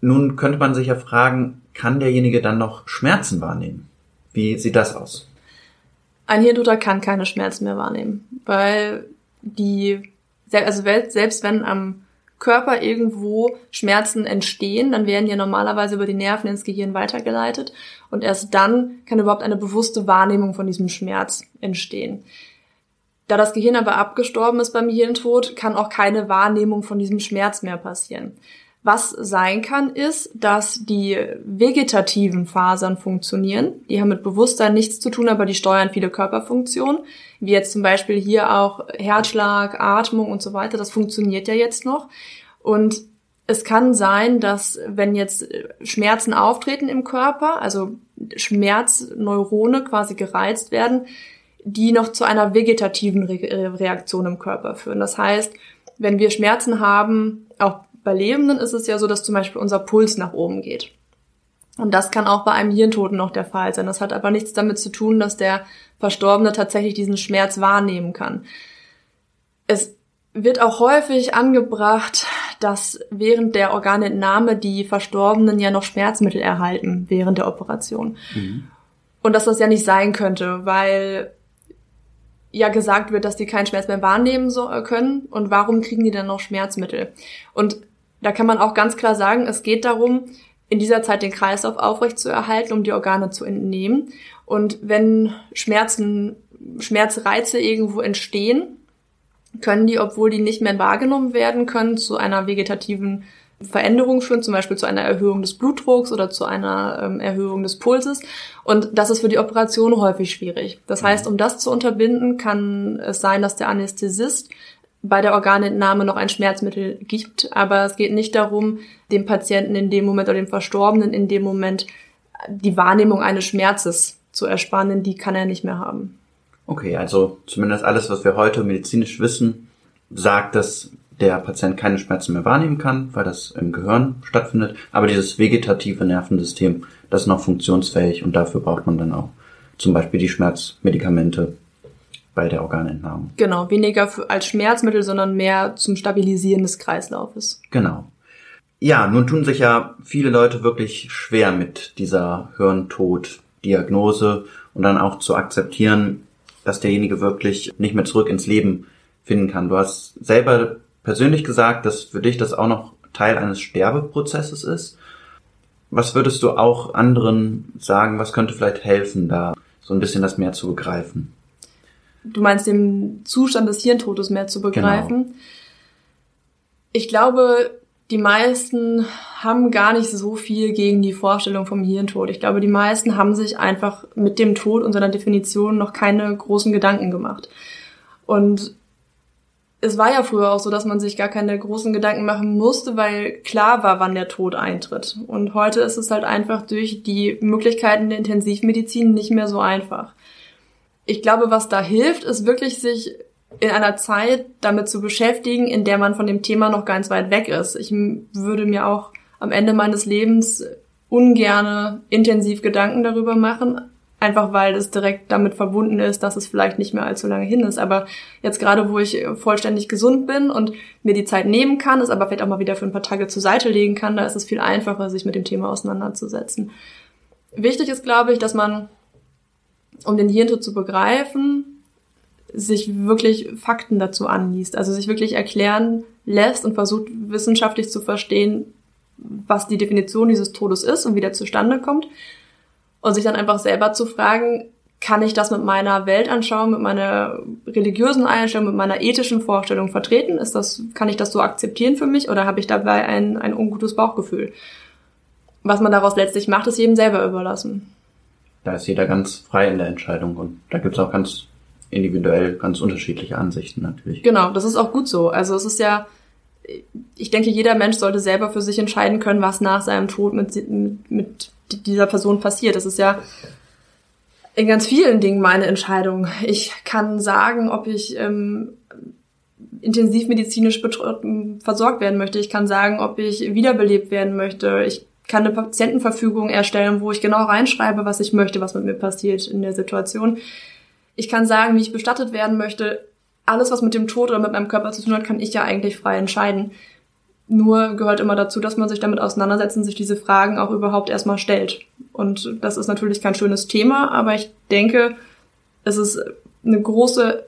Nun könnte man sich ja fragen, kann derjenige dann noch Schmerzen wahrnehmen? Wie sieht das aus? Ein Hirntoter kann keine Schmerzen mehr wahrnehmen, weil die, also selbst wenn am Körper irgendwo Schmerzen entstehen, dann werden ja normalerweise über die Nerven ins Gehirn weitergeleitet und erst dann kann überhaupt eine bewusste Wahrnehmung von diesem Schmerz entstehen. Da das Gehirn aber abgestorben ist beim Hirntod, kann auch keine Wahrnehmung von diesem Schmerz mehr passieren. Was sein kann, ist, dass die vegetativen Fasern funktionieren. Die haben mit Bewusstsein nichts zu tun, aber die steuern viele Körperfunktionen, wie jetzt zum Beispiel hier auch Herzschlag, Atmung und so weiter. Das funktioniert ja jetzt noch. Und es kann sein, dass wenn jetzt Schmerzen auftreten im Körper, also Schmerzneurone quasi gereizt werden, die noch zu einer vegetativen Re Reaktion im Körper führen. Das heißt, wenn wir Schmerzen haben, auch bei Lebenden ist es ja so, dass zum Beispiel unser Puls nach oben geht. Und das kann auch bei einem Hirntoten noch der Fall sein. Das hat aber nichts damit zu tun, dass der Verstorbene tatsächlich diesen Schmerz wahrnehmen kann. Es wird auch häufig angebracht, dass während der Organentnahme die Verstorbenen ja noch Schmerzmittel erhalten während der Operation. Mhm. Und dass das ja nicht sein könnte, weil ja gesagt wird, dass die keinen Schmerz mehr wahrnehmen so, können. Und warum kriegen die dann noch Schmerzmittel? Und da kann man auch ganz klar sagen, es geht darum, in dieser Zeit den Kreislauf aufrechtzuerhalten, um die Organe zu entnehmen. Und wenn Schmerzen, Schmerzreize irgendwo entstehen, können die, obwohl die nicht mehr wahrgenommen werden können, zu einer vegetativen Veränderung führen, zum Beispiel zu einer Erhöhung des Blutdrucks oder zu einer ähm, Erhöhung des Pulses. Und das ist für die Operation häufig schwierig. Das heißt, um das zu unterbinden, kann es sein, dass der Anästhesist bei der Organentnahme noch ein Schmerzmittel gibt, aber es geht nicht darum, dem Patienten in dem Moment oder dem Verstorbenen in dem Moment die Wahrnehmung eines Schmerzes zu ersparen, die kann er nicht mehr haben. Okay, also zumindest alles, was wir heute medizinisch wissen, sagt, dass der Patient keine Schmerzen mehr wahrnehmen kann, weil das im Gehirn stattfindet. Aber dieses vegetative Nervensystem, das ist noch funktionsfähig und dafür braucht man dann auch zum Beispiel die Schmerzmedikamente, bei der Organentnahme. Genau, weniger als Schmerzmittel, sondern mehr zum Stabilisieren des Kreislaufes. Genau. Ja, nun tun sich ja viele Leute wirklich schwer mit dieser Hirntod-Diagnose und dann auch zu akzeptieren, dass derjenige wirklich nicht mehr zurück ins Leben finden kann. Du hast selber persönlich gesagt, dass für dich das auch noch Teil eines Sterbeprozesses ist. Was würdest du auch anderen sagen, was könnte vielleicht helfen, da so ein bisschen das mehr zu begreifen? Du meinst den Zustand des Hirntodes mehr zu begreifen? Genau. Ich glaube, die meisten haben gar nicht so viel gegen die Vorstellung vom Hirntod. Ich glaube, die meisten haben sich einfach mit dem Tod und seiner Definition noch keine großen Gedanken gemacht. Und es war ja früher auch so, dass man sich gar keine großen Gedanken machen musste, weil klar war, wann der Tod eintritt. Und heute ist es halt einfach durch die Möglichkeiten der Intensivmedizin nicht mehr so einfach. Ich glaube, was da hilft, ist wirklich sich in einer Zeit damit zu beschäftigen, in der man von dem Thema noch ganz weit weg ist. Ich würde mir auch am Ende meines Lebens ungerne intensiv Gedanken darüber machen, einfach weil es direkt damit verbunden ist, dass es vielleicht nicht mehr allzu lange hin ist. Aber jetzt gerade, wo ich vollständig gesund bin und mir die Zeit nehmen kann, es aber vielleicht auch mal wieder für ein paar Tage zur Seite legen kann, da ist es viel einfacher, sich mit dem Thema auseinanderzusetzen. Wichtig ist, glaube ich, dass man, um den Hirntod zu begreifen, sich wirklich Fakten dazu anliest, also sich wirklich erklären lässt und versucht wissenschaftlich zu verstehen, was die Definition dieses Todes ist und wie der zustande kommt und sich dann einfach selber zu fragen, kann ich das mit meiner Weltanschauung, mit meiner religiösen Einstellung, mit meiner ethischen Vorstellung vertreten? Ist das, kann ich das so akzeptieren für mich oder habe ich dabei ein, ein ungutes Bauchgefühl? Was man daraus letztlich macht, ist jedem selber überlassen. Da ist jeder ganz frei in der Entscheidung und da gibt es auch ganz individuell ganz unterschiedliche Ansichten natürlich. Genau, das ist auch gut so. Also es ist ja, ich denke, jeder Mensch sollte selber für sich entscheiden können, was nach seinem Tod mit, mit, mit dieser Person passiert. Das ist ja in ganz vielen Dingen meine Entscheidung. Ich kann sagen, ob ich ähm, intensivmedizinisch versorgt werden möchte. Ich kann sagen, ob ich wiederbelebt werden möchte. Ich kann eine Patientenverfügung erstellen, wo ich genau reinschreibe, was ich möchte, was mit mir passiert in der Situation. Ich kann sagen, wie ich bestattet werden möchte. Alles, was mit dem Tod oder mit meinem Körper zu tun hat, kann ich ja eigentlich frei entscheiden. Nur gehört immer dazu, dass man sich damit auseinandersetzt und sich diese Fragen auch überhaupt erstmal stellt. Und das ist natürlich kein schönes Thema, aber ich denke, es ist eine große,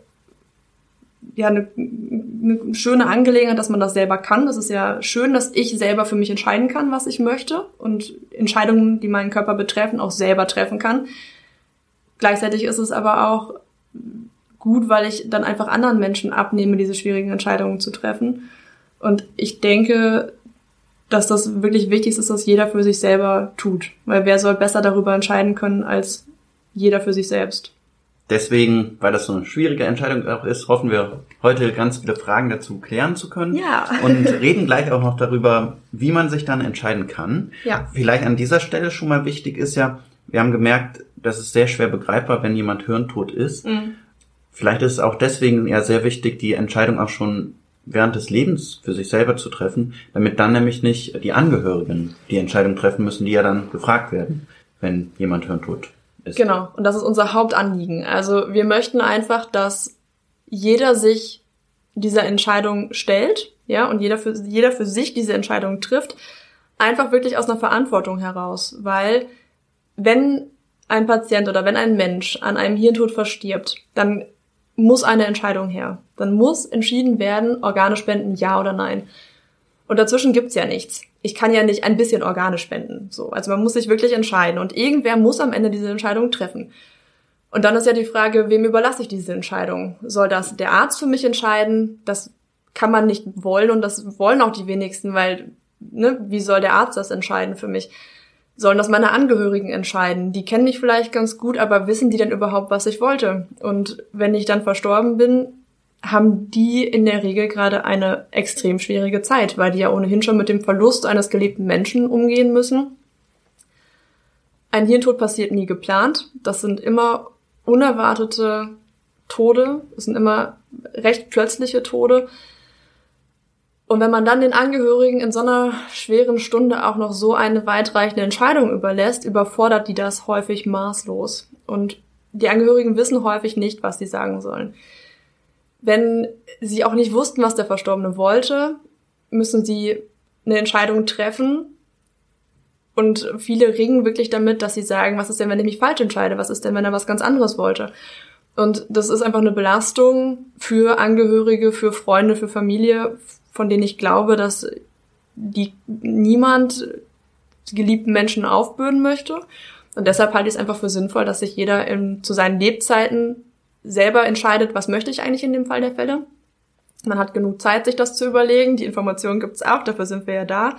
ja, eine, eine schöne Angelegenheit, dass man das selber kann. Es ist ja schön, dass ich selber für mich entscheiden kann, was ich möchte und Entscheidungen, die meinen Körper betreffen, auch selber treffen kann. Gleichzeitig ist es aber auch gut, weil ich dann einfach anderen Menschen abnehme, diese schwierigen Entscheidungen zu treffen. Und ich denke, dass das wirklich wichtig ist, dass jeder für sich selber tut. Weil wer soll besser darüber entscheiden können als jeder für sich selbst? Deswegen, weil das so eine schwierige Entscheidung auch ist, hoffen wir heute ganz viele Fragen dazu klären zu können. Ja. Und reden gleich auch noch darüber, wie man sich dann entscheiden kann. Ja. Vielleicht an dieser Stelle schon mal wichtig ist ja, wir haben gemerkt, das ist sehr schwer begreifbar, wenn jemand hirntot ist. Mhm. Vielleicht ist es auch deswegen ja sehr wichtig, die Entscheidung auch schon während des Lebens für sich selber zu treffen, damit dann nämlich nicht die Angehörigen die Entscheidung treffen müssen, die ja dann gefragt werden, wenn jemand hirntot ist. Genau, und das ist unser Hauptanliegen. Also wir möchten einfach, dass jeder sich dieser Entscheidung stellt, ja, und jeder für, jeder für sich diese Entscheidung trifft, einfach wirklich aus einer Verantwortung heraus, weil wenn ein Patient oder wenn ein Mensch an einem Hirntod verstirbt, dann muss eine Entscheidung her. Dann muss entschieden werden, Organe spenden, ja oder nein. Und dazwischen gibt's ja nichts. Ich kann ja nicht ein bisschen Organe spenden. So, also man muss sich wirklich entscheiden. Und irgendwer muss am Ende diese Entscheidung treffen. Und dann ist ja die Frage, wem überlasse ich diese Entscheidung? Soll das der Arzt für mich entscheiden? Das kann man nicht wollen und das wollen auch die wenigsten, weil, ne, wie soll der Arzt das entscheiden für mich? sollen das meine Angehörigen entscheiden. Die kennen mich vielleicht ganz gut, aber wissen die denn überhaupt, was ich wollte? Und wenn ich dann verstorben bin, haben die in der Regel gerade eine extrem schwierige Zeit, weil die ja ohnehin schon mit dem Verlust eines geliebten Menschen umgehen müssen. Ein Hirntod passiert nie geplant. Das sind immer unerwartete Tode. Das sind immer recht plötzliche Tode. Und wenn man dann den Angehörigen in so einer schweren Stunde auch noch so eine weitreichende Entscheidung überlässt, überfordert die das häufig maßlos. Und die Angehörigen wissen häufig nicht, was sie sagen sollen. Wenn sie auch nicht wussten, was der Verstorbene wollte, müssen sie eine Entscheidung treffen. Und viele ringen wirklich damit, dass sie sagen, was ist denn, wenn ich mich falsch entscheide? Was ist denn, wenn er was ganz anderes wollte? Und das ist einfach eine Belastung für Angehörige, für Freunde, für Familie, von denen ich glaube, dass die niemand geliebten Menschen aufbürden möchte. Und deshalb halte ich es einfach für sinnvoll, dass sich jeder in, zu seinen Lebzeiten selber entscheidet, was möchte ich eigentlich in dem Fall der Fälle. Man hat genug Zeit, sich das zu überlegen. Die Informationen gibt es auch, dafür sind wir ja da.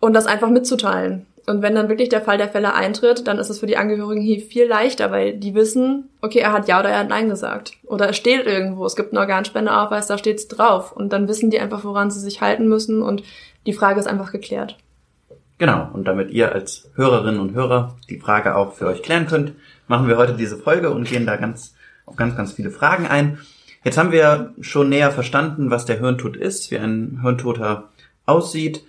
Und das einfach mitzuteilen. Und wenn dann wirklich der Fall der Fälle eintritt, dann ist es für die Angehörigen hier viel leichter, weil die wissen, okay, er hat Ja oder er hat Nein gesagt. Oder es steht irgendwo, es gibt einen Organspendeaufweis, da steht's drauf. Und dann wissen die einfach, woran sie sich halten müssen und die Frage ist einfach geklärt. Genau, und damit ihr als Hörerinnen und Hörer die Frage auch für euch klären könnt, machen wir heute diese Folge und gehen da ganz auf ganz, ganz viele Fragen ein. Jetzt haben wir schon näher verstanden, was der Hirntod ist, wie ein Hirntoter aussieht.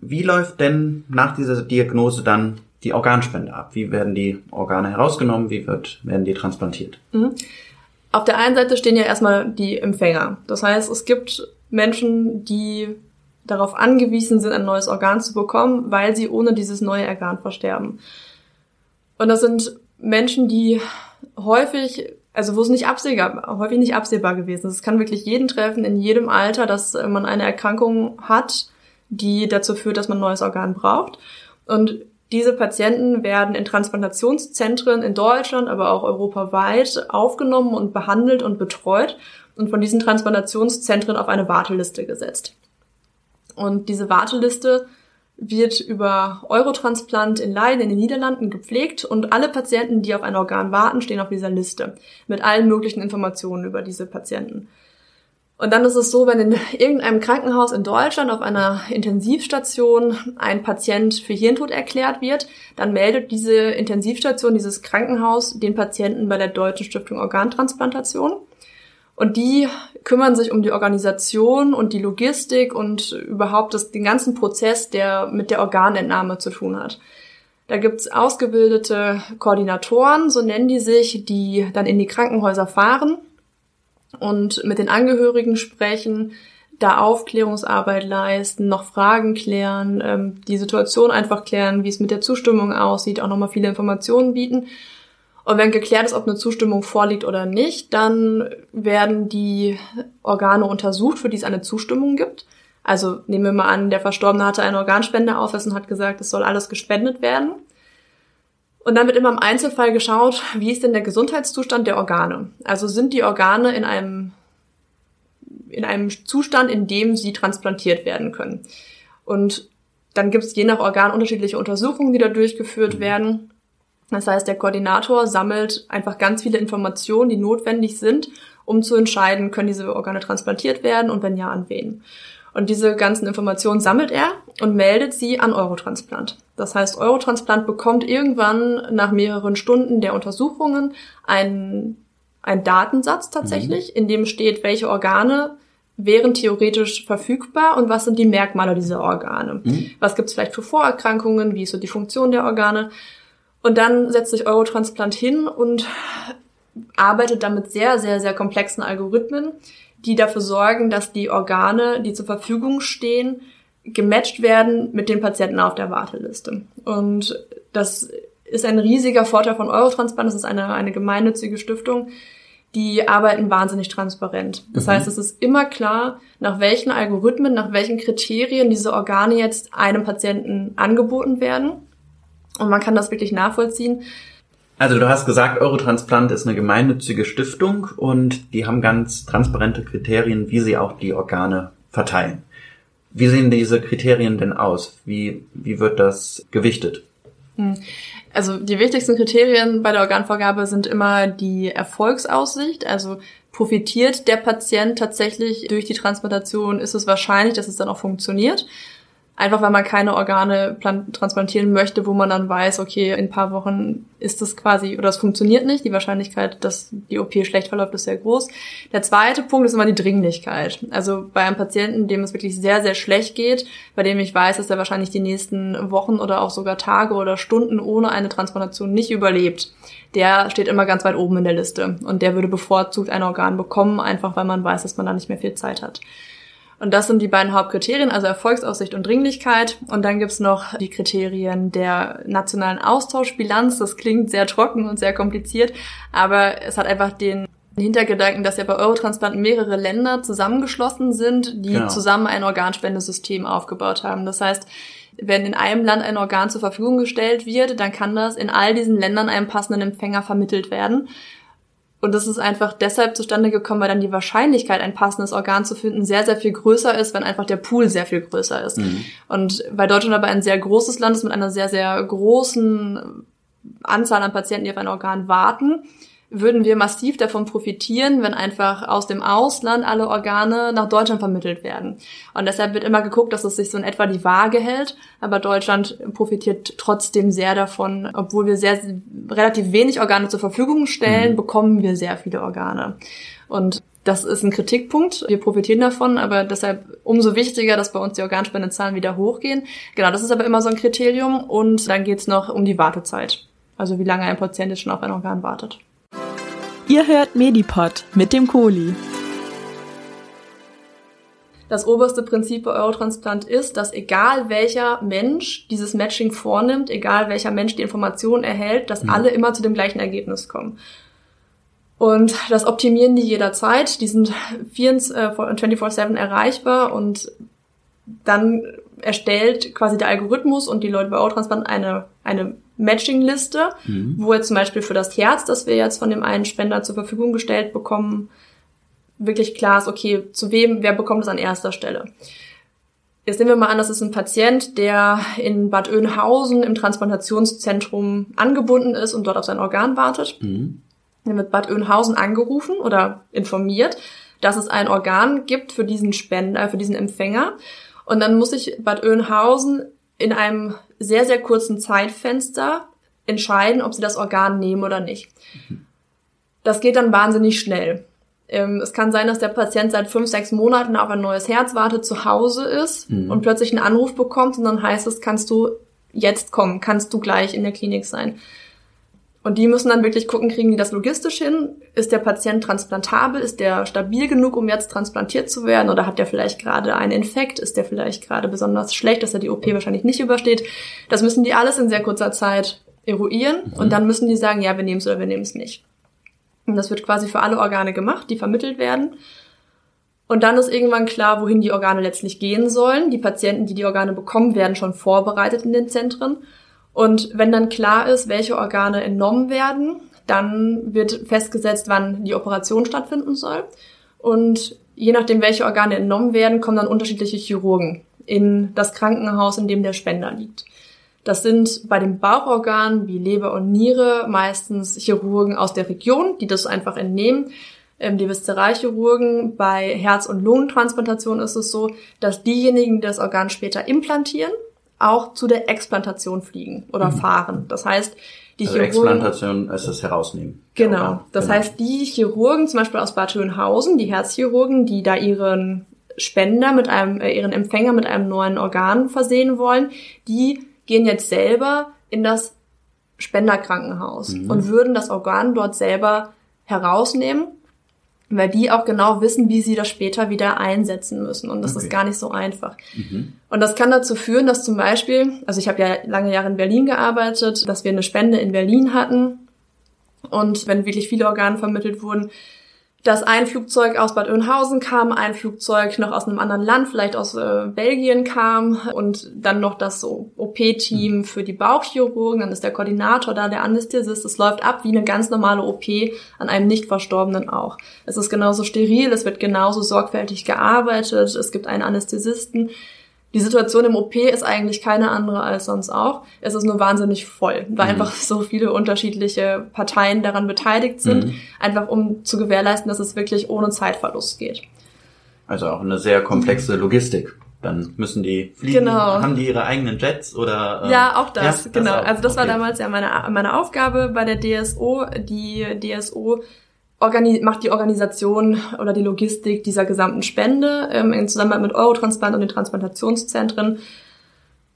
Wie läuft denn nach dieser Diagnose dann die Organspende ab? Wie werden die Organe herausgenommen? Wie wird, werden die transplantiert? Mhm. Auf der einen Seite stehen ja erstmal die Empfänger. Das heißt, es gibt Menschen, die darauf angewiesen sind, ein neues Organ zu bekommen, weil sie ohne dieses neue Organ versterben. Und das sind Menschen, die häufig, also wo es nicht absehbar, häufig nicht absehbar gewesen ist. Es kann wirklich jeden treffen, in jedem Alter, dass man eine Erkrankung hat, die dazu führt, dass man ein neues Organ braucht. Und diese Patienten werden in Transplantationszentren in Deutschland, aber auch europaweit aufgenommen und behandelt und betreut und von diesen Transplantationszentren auf eine Warteliste gesetzt. Und diese Warteliste wird über Eurotransplant in Leiden in den Niederlanden gepflegt und alle Patienten, die auf ein Organ warten, stehen auf dieser Liste mit allen möglichen Informationen über diese Patienten. Und dann ist es so, wenn in irgendeinem Krankenhaus in Deutschland auf einer Intensivstation ein Patient für Hirntod erklärt wird, dann meldet diese Intensivstation, dieses Krankenhaus den Patienten bei der Deutschen Stiftung Organtransplantation. Und die kümmern sich um die Organisation und die Logistik und überhaupt das, den ganzen Prozess, der mit der Organentnahme zu tun hat. Da gibt's ausgebildete Koordinatoren, so nennen die sich, die dann in die Krankenhäuser fahren und mit den Angehörigen sprechen, da Aufklärungsarbeit leisten, noch Fragen klären, ähm, die Situation einfach klären, wie es mit der Zustimmung aussieht, auch nochmal viele Informationen bieten. Und wenn geklärt ist, ob eine Zustimmung vorliegt oder nicht, dann werden die Organe untersucht, für die es eine Zustimmung gibt. Also nehmen wir mal an, der Verstorbene hatte eine Organspende und hat gesagt, es soll alles gespendet werden. Und dann wird immer im Einzelfall geschaut, wie ist denn der Gesundheitszustand der Organe? Also sind die Organe in einem, in einem Zustand, in dem sie transplantiert werden können. Und dann gibt es je nach Organ unterschiedliche Untersuchungen, die da durchgeführt werden. Das heißt, der Koordinator sammelt einfach ganz viele Informationen, die notwendig sind, um zu entscheiden, können diese Organe transplantiert werden und wenn ja, an wen. Und diese ganzen Informationen sammelt er und meldet sie an Eurotransplant. Das heißt, Eurotransplant bekommt irgendwann nach mehreren Stunden der Untersuchungen einen, einen Datensatz tatsächlich, mhm. in dem steht, welche Organe wären theoretisch verfügbar und was sind die Merkmale dieser Organe. Mhm. Was gibt es vielleicht für Vorerkrankungen, wie ist so die Funktion der Organe. Und dann setzt sich Eurotransplant hin und arbeitet damit sehr, sehr, sehr komplexen Algorithmen, die dafür sorgen, dass die Organe, die zur Verfügung stehen, gematcht werden mit den Patienten auf der Warteliste. Und das ist ein riesiger Vorteil von Eurotransplant. Das ist eine, eine gemeinnützige Stiftung. Die arbeiten wahnsinnig transparent. Das mhm. heißt, es ist immer klar, nach welchen Algorithmen, nach welchen Kriterien diese Organe jetzt einem Patienten angeboten werden. Und man kann das wirklich nachvollziehen. Also du hast gesagt, Eurotransplant ist eine gemeinnützige Stiftung und die haben ganz transparente Kriterien, wie sie auch die Organe verteilen. Wie sehen diese Kriterien denn aus? Wie, wie wird das gewichtet? Hm. Also die wichtigsten Kriterien bei der Organvergabe sind immer die Erfolgsaussicht. Also profitiert der Patient tatsächlich durch die Transplantation, ist es wahrscheinlich, dass es dann auch funktioniert. Einfach weil man keine Organe transplantieren möchte, wo man dann weiß, okay, in ein paar Wochen ist das quasi, oder es funktioniert nicht. Die Wahrscheinlichkeit, dass die OP schlecht verläuft, ist sehr groß. Der zweite Punkt ist immer die Dringlichkeit. Also bei einem Patienten, dem es wirklich sehr, sehr schlecht geht, bei dem ich weiß, dass er wahrscheinlich die nächsten Wochen oder auch sogar Tage oder Stunden ohne eine Transplantation nicht überlebt, der steht immer ganz weit oben in der Liste. Und der würde bevorzugt ein Organ bekommen, einfach weil man weiß, dass man da nicht mehr viel Zeit hat. Und das sind die beiden Hauptkriterien, also Erfolgsaussicht und Dringlichkeit. Und dann gibt's noch die Kriterien der nationalen Austauschbilanz. Das klingt sehr trocken und sehr kompliziert, aber es hat einfach den Hintergedanken, dass ja bei Eurotransplanten mehrere Länder zusammengeschlossen sind, die genau. zusammen ein Organspendesystem aufgebaut haben. Das heißt, wenn in einem Land ein Organ zur Verfügung gestellt wird, dann kann das in all diesen Ländern einem passenden Empfänger vermittelt werden. Und das ist einfach deshalb zustande gekommen, weil dann die Wahrscheinlichkeit, ein passendes Organ zu finden, sehr, sehr viel größer ist, wenn einfach der Pool sehr viel größer ist. Mhm. Und weil Deutschland aber ein sehr großes Land ist mit einer sehr, sehr großen Anzahl an Patienten, die auf ein Organ warten, würden wir massiv davon profitieren, wenn einfach aus dem Ausland alle Organe nach Deutschland vermittelt werden. Und deshalb wird immer geguckt, dass es sich so in etwa die Waage hält. Aber Deutschland profitiert trotzdem sehr davon, obwohl wir sehr relativ wenig Organe zur Verfügung stellen, mhm. bekommen wir sehr viele Organe. Und das ist ein Kritikpunkt. Wir profitieren davon, aber deshalb umso wichtiger, dass bei uns die Organspendezahlen wieder hochgehen. Genau, das ist aber immer so ein Kriterium. Und dann geht's noch um die Wartezeit. Also wie lange ein Patient jetzt schon auf ein Organ wartet. Ihr hört Medipod mit dem Kohli. Das oberste Prinzip bei Eurotransplant ist, dass egal welcher Mensch dieses Matching vornimmt, egal welcher Mensch die Information erhält, dass mhm. alle immer zu dem gleichen Ergebnis kommen. Und das optimieren die jederzeit. Die sind 24-7 äh, erreichbar und dann erstellt quasi der Algorithmus und die Leute bei Eurotransplant eine, eine Matching-Liste, mhm. wo jetzt zum Beispiel für das Herz, das wir jetzt von dem einen Spender zur Verfügung gestellt bekommen, wirklich klar ist, okay, zu wem, wer bekommt es an erster Stelle. Jetzt nehmen wir mal an, das ist ein Patient, der in Bad Oeynhausen im Transplantationszentrum angebunden ist und dort auf sein Organ wartet. Mhm. Dann wird Bad Oeynhausen angerufen oder informiert, dass es ein Organ gibt für diesen Spender, für diesen Empfänger. Und dann muss sich Bad Oeynhausen in einem sehr, sehr kurzen Zeitfenster entscheiden, ob sie das Organ nehmen oder nicht. Das geht dann wahnsinnig schnell. Ähm, es kann sein, dass der Patient seit fünf, sechs Monaten auf ein neues Herz wartet, zu Hause ist mhm. und plötzlich einen Anruf bekommt und dann heißt es, kannst du jetzt kommen, kannst du gleich in der Klinik sein. Und die müssen dann wirklich gucken, kriegen die das logistisch hin? Ist der Patient transplantabel? Ist der stabil genug, um jetzt transplantiert zu werden? Oder hat der vielleicht gerade einen Infekt? Ist der vielleicht gerade besonders schlecht, dass er die OP wahrscheinlich nicht übersteht? Das müssen die alles in sehr kurzer Zeit eruieren. Mhm. Und dann müssen die sagen, ja, wir nehmen es oder wir nehmen es nicht. Und das wird quasi für alle Organe gemacht, die vermittelt werden. Und dann ist irgendwann klar, wohin die Organe letztlich gehen sollen. Die Patienten, die die Organe bekommen, werden schon vorbereitet in den Zentren. Und wenn dann klar ist, welche Organe entnommen werden, dann wird festgesetzt, wann die Operation stattfinden soll. Und je nachdem, welche Organe entnommen werden, kommen dann unterschiedliche Chirurgen in das Krankenhaus, in dem der Spender liegt. Das sind bei den Bauchorganen wie Leber und Niere meistens Chirurgen aus der Region, die das einfach entnehmen. Ähm, die Viszeralchirurgen bei Herz- und Lungentransplantation ist es so, dass diejenigen, die das Organ später implantieren, auch zu der Explantation fliegen oder mhm. fahren. Das heißt, die also Chirurgen. Explantation ist das Herausnehmen. Genau. Das genau. heißt, die Chirurgen, zum Beispiel aus Bad Schönhausen, die Herzchirurgen, die da ihren Spender mit einem, äh, ihren Empfänger mit einem neuen Organ versehen wollen, die gehen jetzt selber in das Spenderkrankenhaus mhm. und würden das Organ dort selber herausnehmen weil die auch genau wissen, wie sie das später wieder einsetzen müssen. Und das okay. ist gar nicht so einfach. Mhm. Und das kann dazu führen, dass zum Beispiel, also ich habe ja lange Jahre in Berlin gearbeitet, dass wir eine Spende in Berlin hatten. Und wenn wirklich viele Organe vermittelt wurden, dass ein Flugzeug aus Bad Oeynhausen kam, ein Flugzeug noch aus einem anderen Land, vielleicht aus äh, Belgien kam und dann noch das so OP-Team für die Bauchchirurgen, dann ist der Koordinator da, der Anästhesist. Es läuft ab wie eine ganz normale OP an einem nicht Verstorbenen auch. Es ist genauso steril, es wird genauso sorgfältig gearbeitet, es gibt einen Anästhesisten. Die Situation im OP ist eigentlich keine andere als sonst auch. Es ist nur wahnsinnig voll, weil mhm. einfach so viele unterschiedliche Parteien daran beteiligt sind, mhm. einfach um zu gewährleisten, dass es wirklich ohne Zeitverlust geht. Also auch eine sehr komplexe Logistik. Dann müssen die fliegen. Genau. Haben die ihre eigenen Jets oder? Äh, ja, auch das, ja, genau. Das auch. Also das okay. war damals ja meine, meine Aufgabe bei der DSO. Die DSO organi macht die Organisation oder die Logistik dieser gesamten Spende ähm, in Zusammenarbeit mit Eurotransplant und den Transplantationszentren.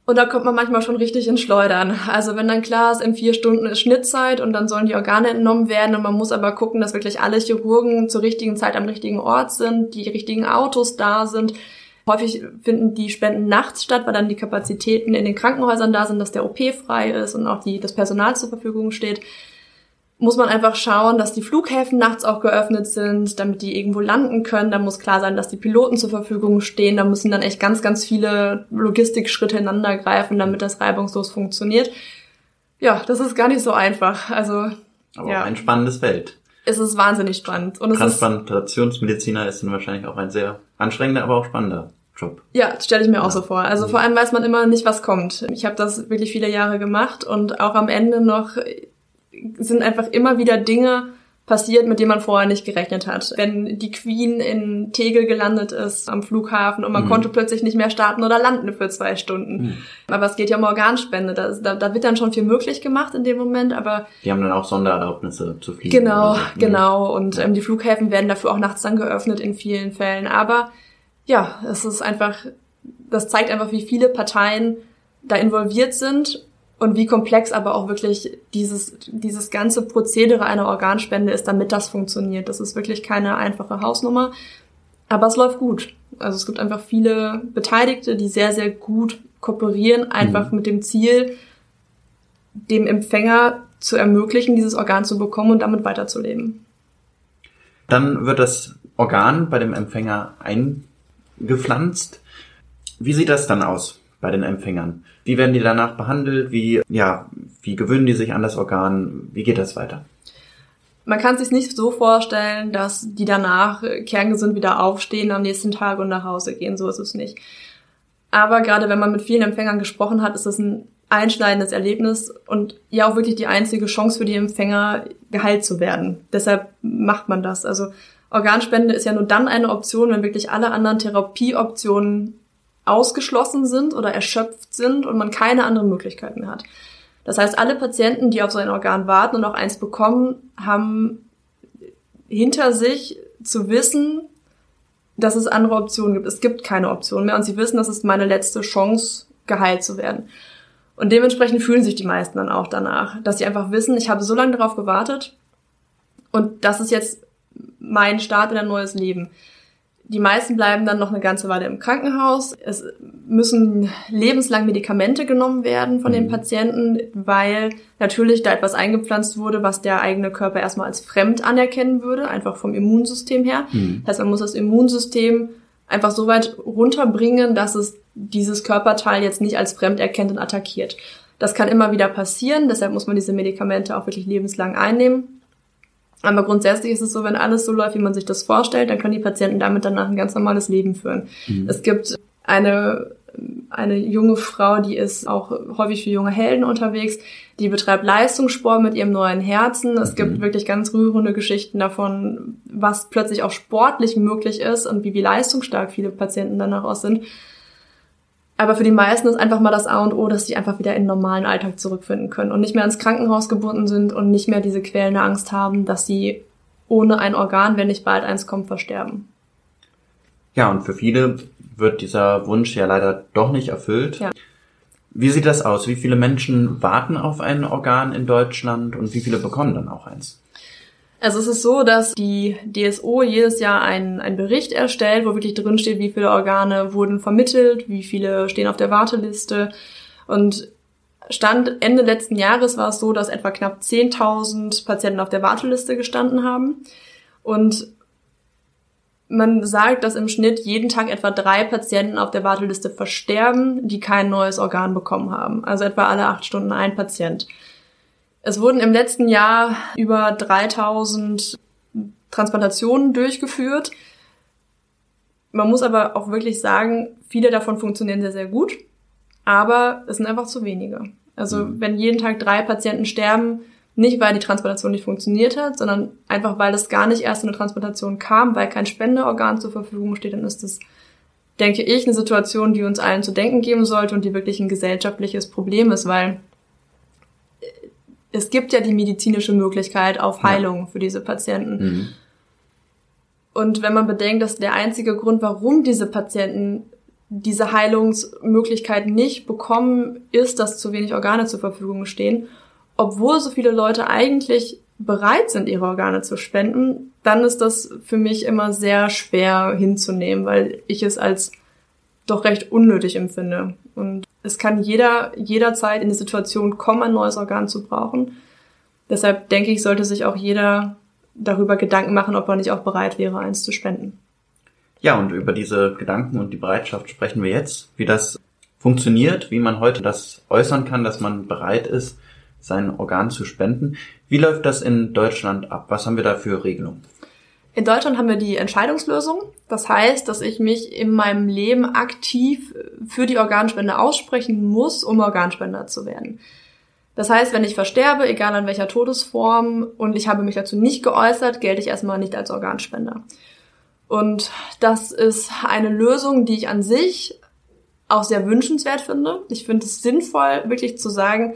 Und da kommt man manchmal schon richtig in Schleudern. Also wenn dann klar ist, in vier Stunden ist Schnittzeit und dann sollen die Organe entnommen werden und man muss aber gucken, dass wirklich alle Chirurgen zur richtigen Zeit am richtigen Ort sind, die richtigen Autos da sind. Häufig finden die Spenden nachts statt, weil dann die Kapazitäten in den Krankenhäusern da sind, dass der OP frei ist und auch die, das Personal zur Verfügung steht. Muss man einfach schauen, dass die Flughäfen nachts auch geöffnet sind, damit die irgendwo landen können. Da muss klar sein, dass die Piloten zur Verfügung stehen. Da müssen dann echt ganz, ganz viele Logistikschritte ineinander greifen, damit das reibungslos funktioniert. Ja, das ist gar nicht so einfach. Also, Aber ja. auch ein spannendes Feld. Es ist wahnsinnig spannend. Und Transplantationsmediziner ist dann wahrscheinlich auch ein sehr anstrengender, aber auch spannender Job. ja, stelle ich mir auch Ja. so vor. Also Mhm. vor allem weiß man immer nicht, was kommt. Ich habe das wirklich viele Jahre gemacht und auch am Ende noch sind einfach immer wieder Dinge passiert, mit denen man vorher nicht gerechnet hat. Wenn die Queen in Tegel gelandet ist am Flughafen und man Mhm. konnte plötzlich nicht mehr starten oder landen für zwei Stunden. Mhm. Aber es geht ja um Organspende. Da, da, da wird dann schon viel möglich gemacht in dem Moment, aber Die haben dann auch Sondererlaubnisse zu fliegen. Genau, so. Mhm. genau. Und ähm, die Flughäfen werden dafür auch nachts dann geöffnet in vielen Fällen. Aber ja, es ist einfach, das zeigt einfach, wie viele Parteien da involviert sind und wie komplex aber auch wirklich dieses, dieses ganze Prozedere einer Organspende ist, damit das funktioniert. Das ist wirklich keine einfache Hausnummer. Aber es läuft gut. Also es gibt einfach viele Beteiligte, die sehr, sehr gut kooperieren, einfach Mhm. mit dem Ziel, dem Empfänger zu ermöglichen, dieses Organ zu bekommen und damit weiterzuleben. Dann wird das Organ bei dem Empfänger eingepflanzt. Wie sieht das dann aus bei den Empfängern? Wie werden die danach behandelt? Wie, ja, wie gewöhnen die sich an das Organ? Wie geht das weiter? Man kann sich nicht so vorstellen, dass die danach äh, kerngesund wieder aufstehen am nächsten Tag und nach Hause gehen. So ist es nicht. Aber gerade wenn man mit vielen Empfängern gesprochen hat, ist es ein einschneidendes Erlebnis und ja auch wirklich die einzige Chance für die Empfänger, geheilt zu werden. Deshalb macht man das. Also Organspende ist ja nur dann eine Option, wenn wirklich alle anderen Therapieoptionen ausgeschlossen sind oder erschöpft sind und man keine anderen Möglichkeiten mehr hat. Das heißt, alle Patienten, die auf so ein Organ warten und auch eins bekommen, haben hinter sich zu wissen, dass es andere Optionen gibt. Es gibt keine Option mehr und sie wissen, das ist meine letzte Chance, geheilt zu werden. Und dementsprechend fühlen sich die meisten dann auch danach, dass sie einfach wissen, ich habe so lange darauf gewartet und das ist jetzt mein Start in ein neues Leben. Die meisten bleiben dann noch eine ganze Weile im Krankenhaus. Es müssen lebenslang Medikamente genommen werden von den Mhm. Patienten, weil natürlich da etwas eingepflanzt wurde, was der eigene Körper erstmal als fremd anerkennen würde, einfach vom Immunsystem her. Mhm. Das heißt, man muss das Immunsystem einfach so weit runterbringen, dass es dieses Körperteil jetzt nicht als fremd erkennt und attackiert. Das kann immer wieder passieren, deshalb muss man diese Medikamente auch wirklich lebenslang einnehmen. Aber grundsätzlich ist es so, wenn alles so läuft, wie man sich das vorstellt, dann können die Patienten damit danach ein ganz normales Leben führen. Mhm. Es gibt eine, eine junge Frau, die ist auch häufig für junge Helden unterwegs, die betreibt Leistungssport mit ihrem neuen Herzen. Es Mhm. gibt wirklich ganz rührende Geschichten davon, was plötzlich auch sportlich möglich ist und wie, wie leistungsstark viele Patienten danach auch sind. Aber für die meisten ist einfach mal das A und O, dass sie einfach wieder in den normalen Alltag zurückfinden können und nicht mehr ins Krankenhaus gebunden sind und nicht mehr diese quälende Angst haben, dass sie ohne ein Organ, wenn nicht bald eins kommt, versterben. Ja, und für viele wird dieser Wunsch ja leider doch nicht erfüllt. Ja. Wie sieht das aus? Wie viele Menschen warten auf ein Organ in Deutschland und wie viele bekommen dann auch eins? Also es ist so, dass die DSO jedes Jahr einen, einen Bericht erstellt, wo wirklich drin steht, wie viele Organe wurden vermittelt, wie viele stehen auf der Warteliste. Und Stand Ende letzten Jahres war es so, dass etwa knapp 10.000 Patienten auf der Warteliste gestanden haben. Und man sagt, dass im Schnitt jeden Tag etwa drei Patienten auf der Warteliste versterben, die kein neues Organ bekommen haben. Also etwa alle acht Stunden ein Patient. Es wurden im letzten Jahr über 3000 Transplantationen durchgeführt. Man muss aber auch wirklich sagen, viele davon funktionieren sehr, sehr gut, aber es sind einfach zu wenige. Also Mhm. wenn jeden Tag drei Patienten sterben, nicht weil die Transplantation nicht funktioniert hat, sondern einfach weil es gar nicht erst in eine Transplantation kam, weil kein Spendeorgan zur Verfügung steht, dann ist das, denke ich, eine Situation, die uns allen zu denken geben sollte und die wirklich ein gesellschaftliches Problem ist, weil es gibt ja die medizinische Möglichkeit auf Ja. Heilung für diese Patienten. Mhm. Und wenn man bedenkt, dass der einzige Grund, warum diese Patienten diese Heilungsmöglichkeit nicht bekommen, ist, dass zu wenig Organe zur Verfügung stehen, obwohl so viele Leute eigentlich bereit sind, ihre Organe zu spenden, dann ist das für mich immer sehr schwer hinzunehmen, weil ich es als doch recht unnötig empfinde. Und es kann jeder jederzeit in die Situation kommen, ein neues Organ zu brauchen. Deshalb denke ich, sollte sich auch jeder darüber Gedanken machen, ob er nicht auch bereit wäre, eins zu spenden. Ja, und über diese Gedanken und die Bereitschaft sprechen wir jetzt, wie das funktioniert, wie man heute das äußern kann, dass man bereit ist, sein Organ zu spenden. Wie läuft das in Deutschland ab? Was haben wir da für Regelungen? In Deutschland haben wir die Entscheidungslösung. Das heißt, dass ich mich in meinem Leben aktiv für die Organspende aussprechen muss, um Organspender zu werden. Das heißt, wenn ich versterbe, egal an welcher Todesform, und ich habe mich dazu nicht geäußert, gelte ich erstmal nicht als Organspender. Und das ist eine Lösung, die ich an sich auch sehr wünschenswert finde. Ich finde es sinnvoll, wirklich zu sagen,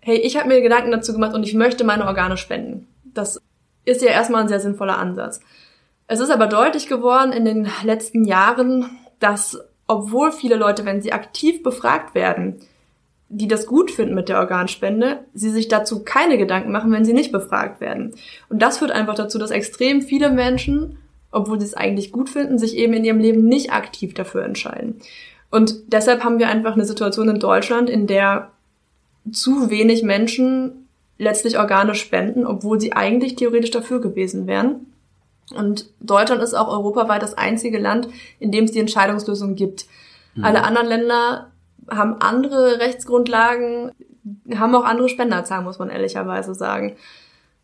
hey, ich habe mir Gedanken dazu gemacht und ich möchte meine Organe spenden. Das ist ja erstmal ein sehr sinnvoller Ansatz. Es ist aber deutlich geworden in den letzten Jahren, dass obwohl viele Leute, wenn sie aktiv befragt werden, die das gut finden mit der Organspende, sie sich dazu keine Gedanken machen, wenn sie nicht befragt werden. Und das führt einfach dazu, dass extrem viele Menschen, obwohl sie es eigentlich gut finden, sich eben in ihrem Leben nicht aktiv dafür entscheiden. Und deshalb haben wir einfach eine Situation in Deutschland, in der zu wenig Menschen letztlich Organe spenden, obwohl sie eigentlich theoretisch dafür gewesen wären. Und Deutschland ist auch europaweit das einzige Land, in dem es die Entscheidungslösung gibt. Mhm. Alle anderen Länder haben andere Rechtsgrundlagen, haben auch andere Spenderzahlen, muss man ehrlicherweise sagen.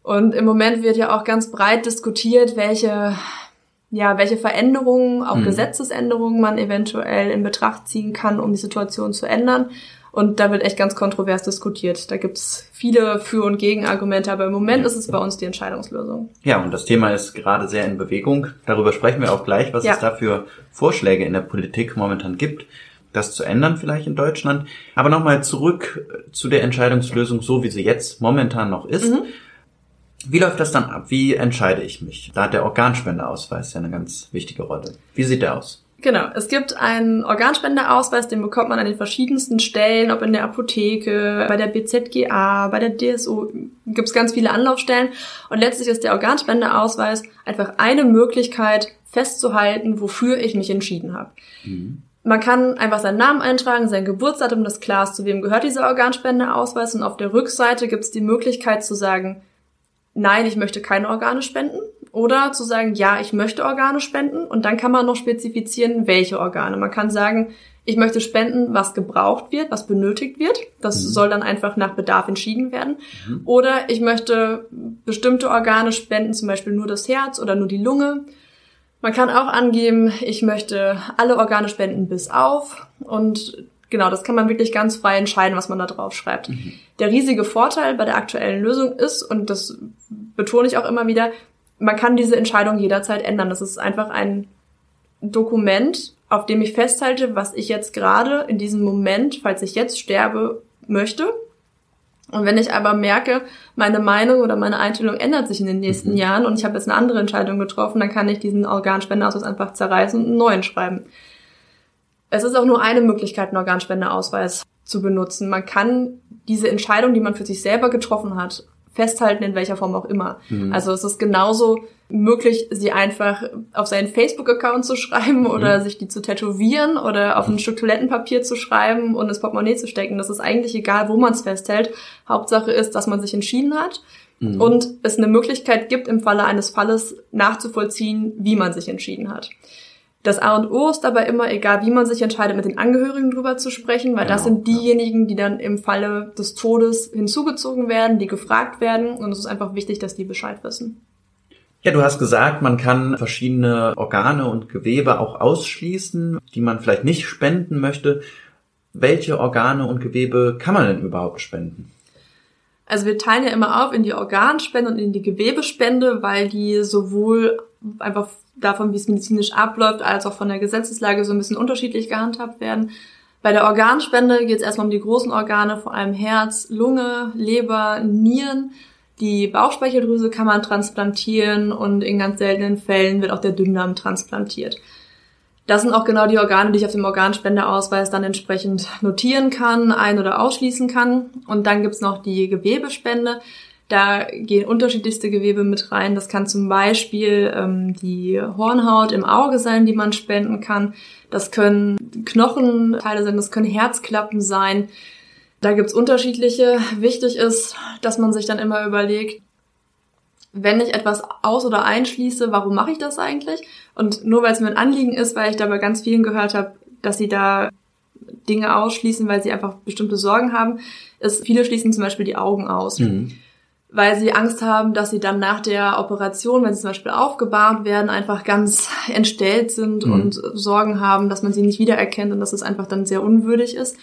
Und im Moment wird ja auch ganz breit diskutiert, welche, ja, welche Veränderungen, auch mhm. Gesetzesänderungen man eventuell in Betracht ziehen kann, um die Situation zu ändern. Und da wird echt ganz kontrovers diskutiert. Da gibt's viele Für- und Gegenargumente, aber im Moment ist es bei uns die Entscheidungslösung. Ja, und das Thema ist gerade sehr in Bewegung. Darüber sprechen wir auch gleich, was ja. es da für Vorschläge in der Politik momentan gibt, das zu ändern vielleicht in Deutschland. Aber nochmal zurück zu der Entscheidungslösung, so wie sie jetzt momentan noch ist. Mhm. Wie läuft das dann ab? Wie entscheide ich mich? Da hat der Organspendeausweis ja eine ganz wichtige Rolle. Wie sieht der aus? Genau, es gibt einen Organspenderausweis, den bekommt man an den verschiedensten Stellen, ob in der Apotheke, bei der BZGA, bei der DSO, gibt es ganz viele Anlaufstellen. Und letztlich ist der Organspenderausweis einfach eine Möglichkeit festzuhalten, wofür ich mich entschieden habe. Mhm. Man kann einfach seinen Namen eintragen, sein Geburtsdatum, das klar ist, zu wem gehört dieser Organspenderausweis. Und auf der Rückseite gibt es die Möglichkeit zu sagen, nein, ich möchte keine Organe spenden. Oder zu sagen, ja, ich möchte Organe spenden. Und dann kann man noch spezifizieren, welche Organe. Man kann sagen, ich möchte spenden, was gebraucht wird, was benötigt wird. Das mhm. soll dann einfach nach Bedarf entschieden werden. Mhm. Oder ich möchte bestimmte Organe spenden, zum Beispiel nur das Herz oder nur die Lunge. Man kann auch angeben, ich möchte alle Organe spenden bis auf. Und genau, das kann man wirklich ganz frei entscheiden, was man da drauf schreibt. Mhm. Der riesige Vorteil bei der aktuellen Lösung ist, und das betone ich auch immer wieder, man kann diese Entscheidung jederzeit ändern. Das ist einfach ein Dokument, auf dem ich festhalte, was ich jetzt gerade in diesem Moment, falls ich jetzt sterbe, möchte. Und wenn ich aber merke, meine Meinung oder meine Einstellung ändert sich in den nächsten mhm. Jahren und ich habe jetzt eine andere Entscheidung getroffen, dann kann ich diesen Organspendeausweis einfach zerreißen und einen neuen schreiben. Es ist auch nur eine Möglichkeit, einen Organspendeausweis zu benutzen. Man kann diese Entscheidung, die man für sich selber getroffen hat, festhalten, in welcher Form auch immer. Mhm. Also es ist genauso möglich, sie einfach auf seinen Facebook-Account zu schreiben oder mhm. sich die zu tätowieren oder auf ein Stück Toilettenpapier zu schreiben und ins Portemonnaie zu stecken. Das ist eigentlich egal, wo man es festhält. Hauptsache ist, dass man sich entschieden hat mhm. und es eine Möglichkeit gibt, im Falle eines Falles nachzuvollziehen, wie man sich entschieden hat. Das A und O ist dabei immer, egal wie man sich entscheidet, mit den Angehörigen drüber zu sprechen, weil genau, das sind diejenigen, die dann im Falle des Todes hinzugezogen werden, die gefragt werden und es ist einfach wichtig, dass die Bescheid wissen. Ja, du hast gesagt, man kann verschiedene Organe und Gewebe auch ausschließen, die man vielleicht nicht spenden möchte. Welche Organe und Gewebe kann man denn überhaupt spenden? Also wir teilen ja immer auf in die Organspende und in die Gewebespende, weil die sowohl einfach davon, wie es medizinisch abläuft, als auch von der Gesetzeslage so ein bisschen unterschiedlich gehandhabt werden. Bei der Organspende geht es erstmal um die großen Organe, vor allem Herz, Lunge, Leber, Nieren. Die Bauchspeicheldrüse kann man transplantieren und in ganz seltenen Fällen wird auch der Dünndarm transplantiert. Das sind auch genau die Organe, die ich auf dem Organspendeausweis dann entsprechend notieren kann, ein- oder ausschließen kann. Und dann gibt's noch die Gewebespende. Da gehen unterschiedlichste Gewebe mit rein. Das kann zum Beispiel ähm, die Hornhaut im Auge sein, die man spenden kann. Das können Knochenteile sein, das können Herzklappen sein. Da gibt's unterschiedliche. Wichtig ist, dass man sich dann immer überlegt, wenn ich etwas aus- oder einschließe, warum mache ich das eigentlich? Und nur weil es mir ein Anliegen ist, weil ich da bei ganz vielen gehört habe, dass sie da Dinge ausschließen, weil sie einfach bestimmte Sorgen haben, ist, viele schließen zum Beispiel die Augen aus. Mhm. Weil sie Angst haben, dass sie dann nach der Operation, wenn sie zum Beispiel aufgebahrt werden, einfach ganz entstellt sind Mhm. und Sorgen haben, dass man sie nicht wiedererkennt und dass es einfach dann sehr unwürdig ist.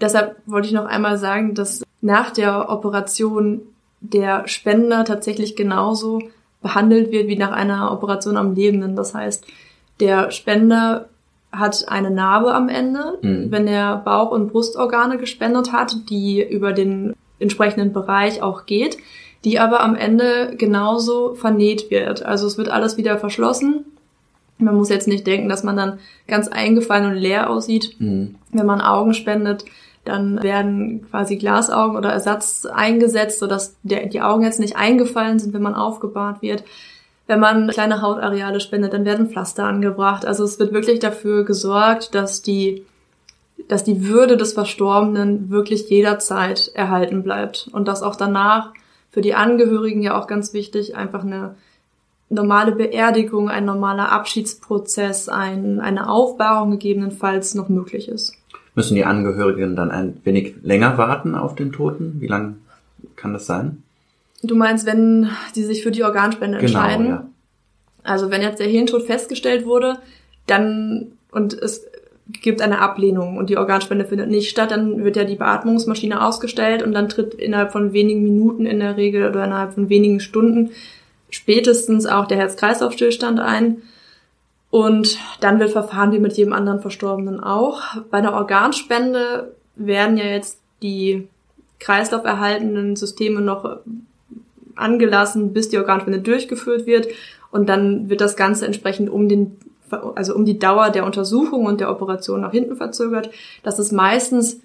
Deshalb wollte ich noch einmal sagen, dass nach der Operation der Spender tatsächlich genauso behandelt wird wie nach einer Operation am Lebenden. Das heißt, der Spender hat eine Narbe am Ende, Mhm. wenn er Bauch- und Brustorgane gespendet hat, die über den entsprechenden Bereich auch geht, die aber am Ende genauso vernäht wird. Also es wird alles wieder verschlossen. Man muss jetzt nicht denken, dass man dann ganz eingefallen und leer aussieht. Mhm. Wenn man Augen spendet, dann werden quasi Glasaugen oder Ersatz eingesetzt, sodass der, die Augen jetzt nicht eingefallen sind, wenn man aufgebahrt wird. Wenn man kleine Hautareale spendet, dann werden Pflaster angebracht. Also es wird wirklich dafür gesorgt, dass die, dass die Würde des Verstorbenen wirklich jederzeit erhalten bleibt. Und dass auch danach für die Angehörigen ja auch ganz wichtig einfach eine normale Beerdigung, ein normaler Abschiedsprozess, ein, eine Aufbahrung gegebenenfalls noch möglich ist. Müssen die Angehörigen dann ein wenig länger warten auf den Toten? Wie lang kann das sein? Du meinst, wenn sie sich für die Organspende entscheiden? Genau, ja. Also wenn jetzt der Hirntod festgestellt wurde, dann und es gibt eine Ablehnung und die Organspende findet nicht statt, dann wird ja die Beatmungsmaschine ausgestellt und dann tritt innerhalb von wenigen Minuten in der Regel oder innerhalb von wenigen Stunden spätestens auch der Herz-Kreislauf-Stillstand ein. Und dann wird verfahren wie mit jedem anderen Verstorbenen auch. Bei einer Organspende werden ja jetzt die kreislauferhaltenden Systeme noch angelassen, bis die Organspende durchgeführt wird. Und dann wird das Ganze entsprechend um den, also um die Dauer der Untersuchung und der Operation nach hinten verzögert. Das ist meistens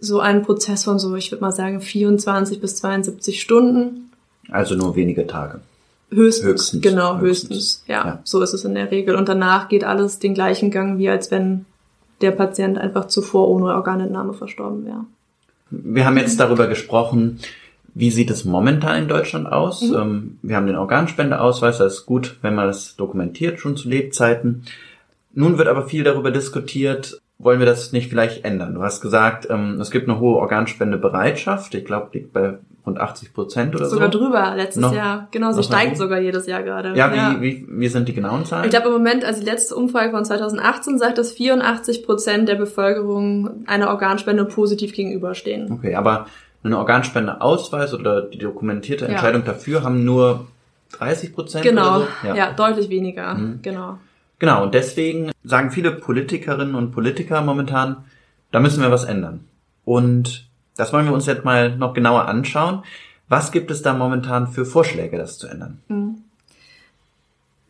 so ein Prozess von so, ich würde mal sagen, 24 bis 72 Stunden. Also nur wenige Tage. Höchstens, Höchstens, genau, höchstens. höchstens. Ja, Ja. so ist es in der Regel. Und danach geht alles den gleichen Gang, wie als wenn der Patient einfach zuvor ohne Organentnahme verstorben wäre. Wir haben jetzt darüber gesprochen, wie sieht es momentan in Deutschland aus? Mhm. Ähm, Wir haben den Organspendeausweis, das ist gut, wenn man das dokumentiert, schon zu Lebzeiten. Nun wird aber viel darüber diskutiert, wollen wir das nicht vielleicht ändern? Du hast gesagt, ähm, es gibt eine hohe Organspendebereitschaft. Ich glaube, liegt bei rund 80 Prozent oder Sogar so. drüber letztes Noch- Jahr. Genau, sie steigt so? sogar jedes Jahr gerade. Ja, wie, Wie, wie sind die genauen Zahlen? Ich glaube im Moment, also die letzte Umfrage von 2018 sagt, dass 84 Prozent der Bevölkerung einer Organspende positiv gegenüberstehen. Okay, aber einen Organspendeausweis oder die dokumentierte Ja. Entscheidung dafür haben nur 30 Prozent Genau, so? ja. deutlich weniger. Mhm. Genau. Genau, und deswegen sagen viele Politikerinnen und Politiker momentan, da müssen wir was ändern. Und das wollen wir uns jetzt mal noch genauer anschauen. Was gibt es da momentan für Vorschläge, das zu ändern?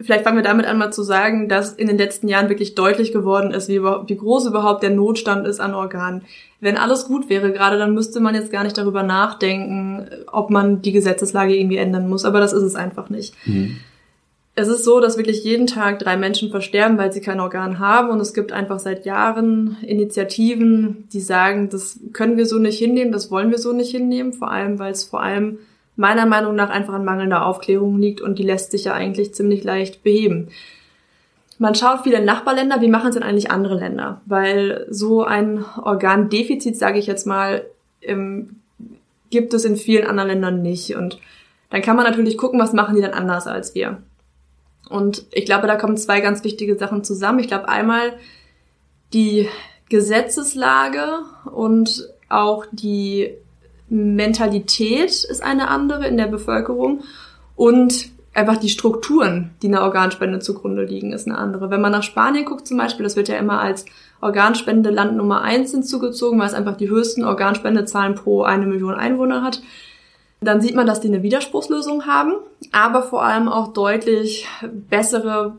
Vielleicht fangen wir damit an, mal zu sagen, dass in den letzten Jahren wirklich deutlich geworden ist, wie, wie groß überhaupt der Notstand ist an Organen. Wenn alles gut wäre gerade, dann müsste man jetzt gar nicht darüber nachdenken, ob man die Gesetzeslage irgendwie ändern muss. Aber das ist es einfach nicht. Es ist so, dass wirklich jeden Tag drei Menschen versterben, weil sie kein Organ haben. Und es gibt einfach seit Jahren Initiativen, die sagen, das können wir so nicht hinnehmen, das wollen wir so nicht hinnehmen. Vor allem, weil es vor allem meiner Meinung nach einfach an mangelnder Aufklärung liegt und die lässt sich ja eigentlich ziemlich leicht beheben. Man schaut viele Nachbarländer, wie machen es denn eigentlich andere Länder? Weil so ein Organdefizit, sage ich jetzt mal, ähm, gibt es in vielen anderen Ländern nicht. Und dann kann man natürlich gucken, was machen die denn anders als wir. Und ich glaube, da kommen zwei ganz wichtige Sachen zusammen. Ich glaube einmal die Gesetzeslage und auch die Mentalität ist eine andere in der Bevölkerung und einfach die Strukturen, die einer Organspende zugrunde liegen, ist eine andere. Wenn man nach Spanien guckt zum Beispiel, das wird ja immer als Organspendeland Nummer eins hinzugezogen, weil es einfach die höchsten Organspendezahlen pro eine Million Einwohner hat. Dann sieht man, dass die eine Widerspruchslösung haben, aber vor allem auch deutlich bessere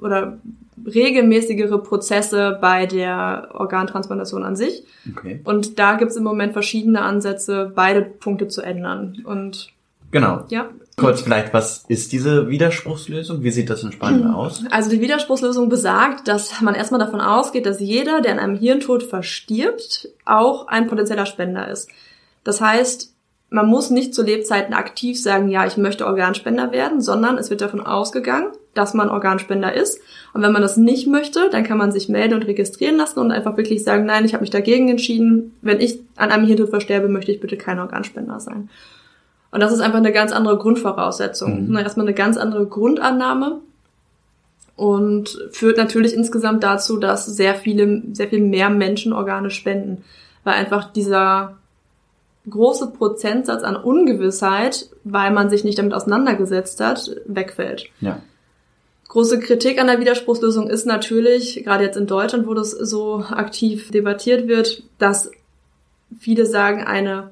oder regelmäßigere Prozesse bei der Organtransplantation an sich. Okay. Und da gibt es im Moment verschiedene Ansätze, beide Punkte zu ändern. Und Genau. Ja. Kurz vielleicht, was ist diese Widerspruchslösung? Wie sieht das in Spanien aus? Also die Widerspruchslösung besagt, dass man erstmal davon ausgeht, dass jeder, der an einem Hirntod verstirbt, auch ein potenzieller Spender ist. Das heißt, man muss nicht zu Lebzeiten aktiv sagen, ja, ich möchte Organspender werden, sondern es wird davon ausgegangen, dass man Organspender ist. Und wenn man das nicht möchte, dann kann man sich melden und registrieren lassen und einfach wirklich sagen, nein, ich habe mich dagegen entschieden. Wenn ich an einem Hirntod versterbe, möchte ich bitte kein Organspender sein. Und das ist einfach eine ganz andere Grundvoraussetzung. Mhm. Erstmal eine ganz andere Grundannahme und führt natürlich insgesamt dazu, dass sehr viele, sehr viel mehr Menschen Organe spenden, weil einfach dieser große Prozentsatz an Ungewissheit, weil man sich nicht damit auseinandergesetzt hat, wegfällt. Ja. Große Kritik an der Widerspruchslösung ist natürlich, gerade jetzt in Deutschland, wo das so aktiv debattiert wird, dass viele sagen, eine,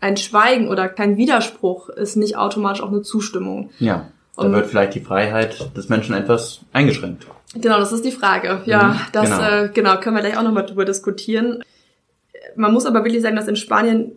ein Schweigen oder kein Widerspruch ist nicht automatisch auch eine Zustimmung. Ja. Da Und- wird vielleicht die Freiheit des Menschen etwas eingeschränkt. Genau, das ist die Frage. Ja, Mhm, das genau. Äh, genau können wir gleich auch nochmal drüber diskutieren. Man muss aber wirklich sagen, dass in Spanien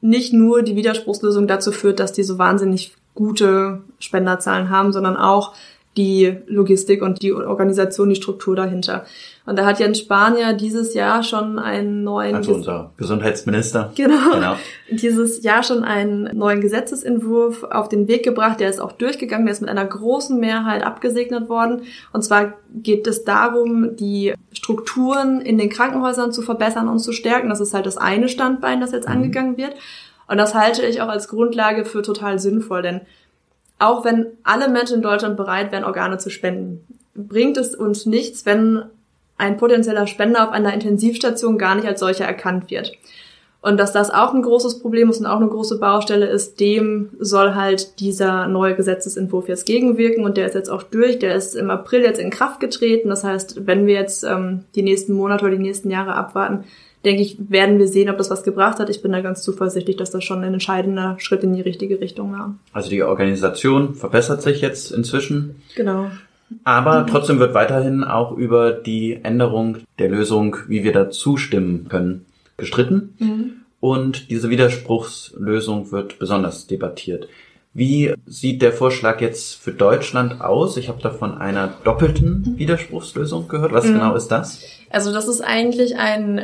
nicht nur die Widerspruchslösung dazu führt, dass die so wahnsinnig gute Spenderzahlen haben, sondern auch die Logistik und die Organisation, die Struktur dahinter. Und da hat Jens Spanier dieses Jahr schon einen neuen Also unser Gesundheitsminister. Genau. Genau. Dieses Jahr schon einen neuen Gesetzesentwurf auf den Weg gebracht. Der ist auch durchgegangen. Der ist mit einer großen Mehrheit abgesegnet worden. Und zwar geht es darum, die Strukturen in den Krankenhäusern zu verbessern und zu stärken. Das ist halt das eine Standbein, das jetzt angegangen wird. Und das halte ich auch als Grundlage für total sinnvoll, denn auch wenn alle Menschen in Deutschland bereit wären, Organe zu spenden, bringt es uns nichts, wenn ein potenzieller Spender auf einer Intensivstation gar nicht als solcher erkannt wird. Und dass das auch ein großes Problem ist und auch eine große Baustelle ist, dem soll halt dieser neue Gesetzesentwurf jetzt gegenwirken und der ist jetzt auch durch. Der ist im April jetzt in Kraft getreten. Das heißt, wenn wir jetzt ähm, die nächsten Monate oder die nächsten Jahre abwarten, denke ich, werden wir sehen, ob das was gebracht hat. Ich bin da ganz zuversichtlich, dass das schon ein entscheidender Schritt in die richtige Richtung war. Also die Organisation verbessert sich jetzt inzwischen. Genau. Aber trotzdem wird weiterhin auch über die Änderung der Lösung, wie wir da zustimmen können, gestritten. Und diese Widerspruchslösung wird besonders debattiert. Wie sieht der Vorschlag jetzt für Deutschland aus? Ich habe da von einer doppelten Widerspruchslösung gehört. Was genau ist das? Also das ist eigentlich ein,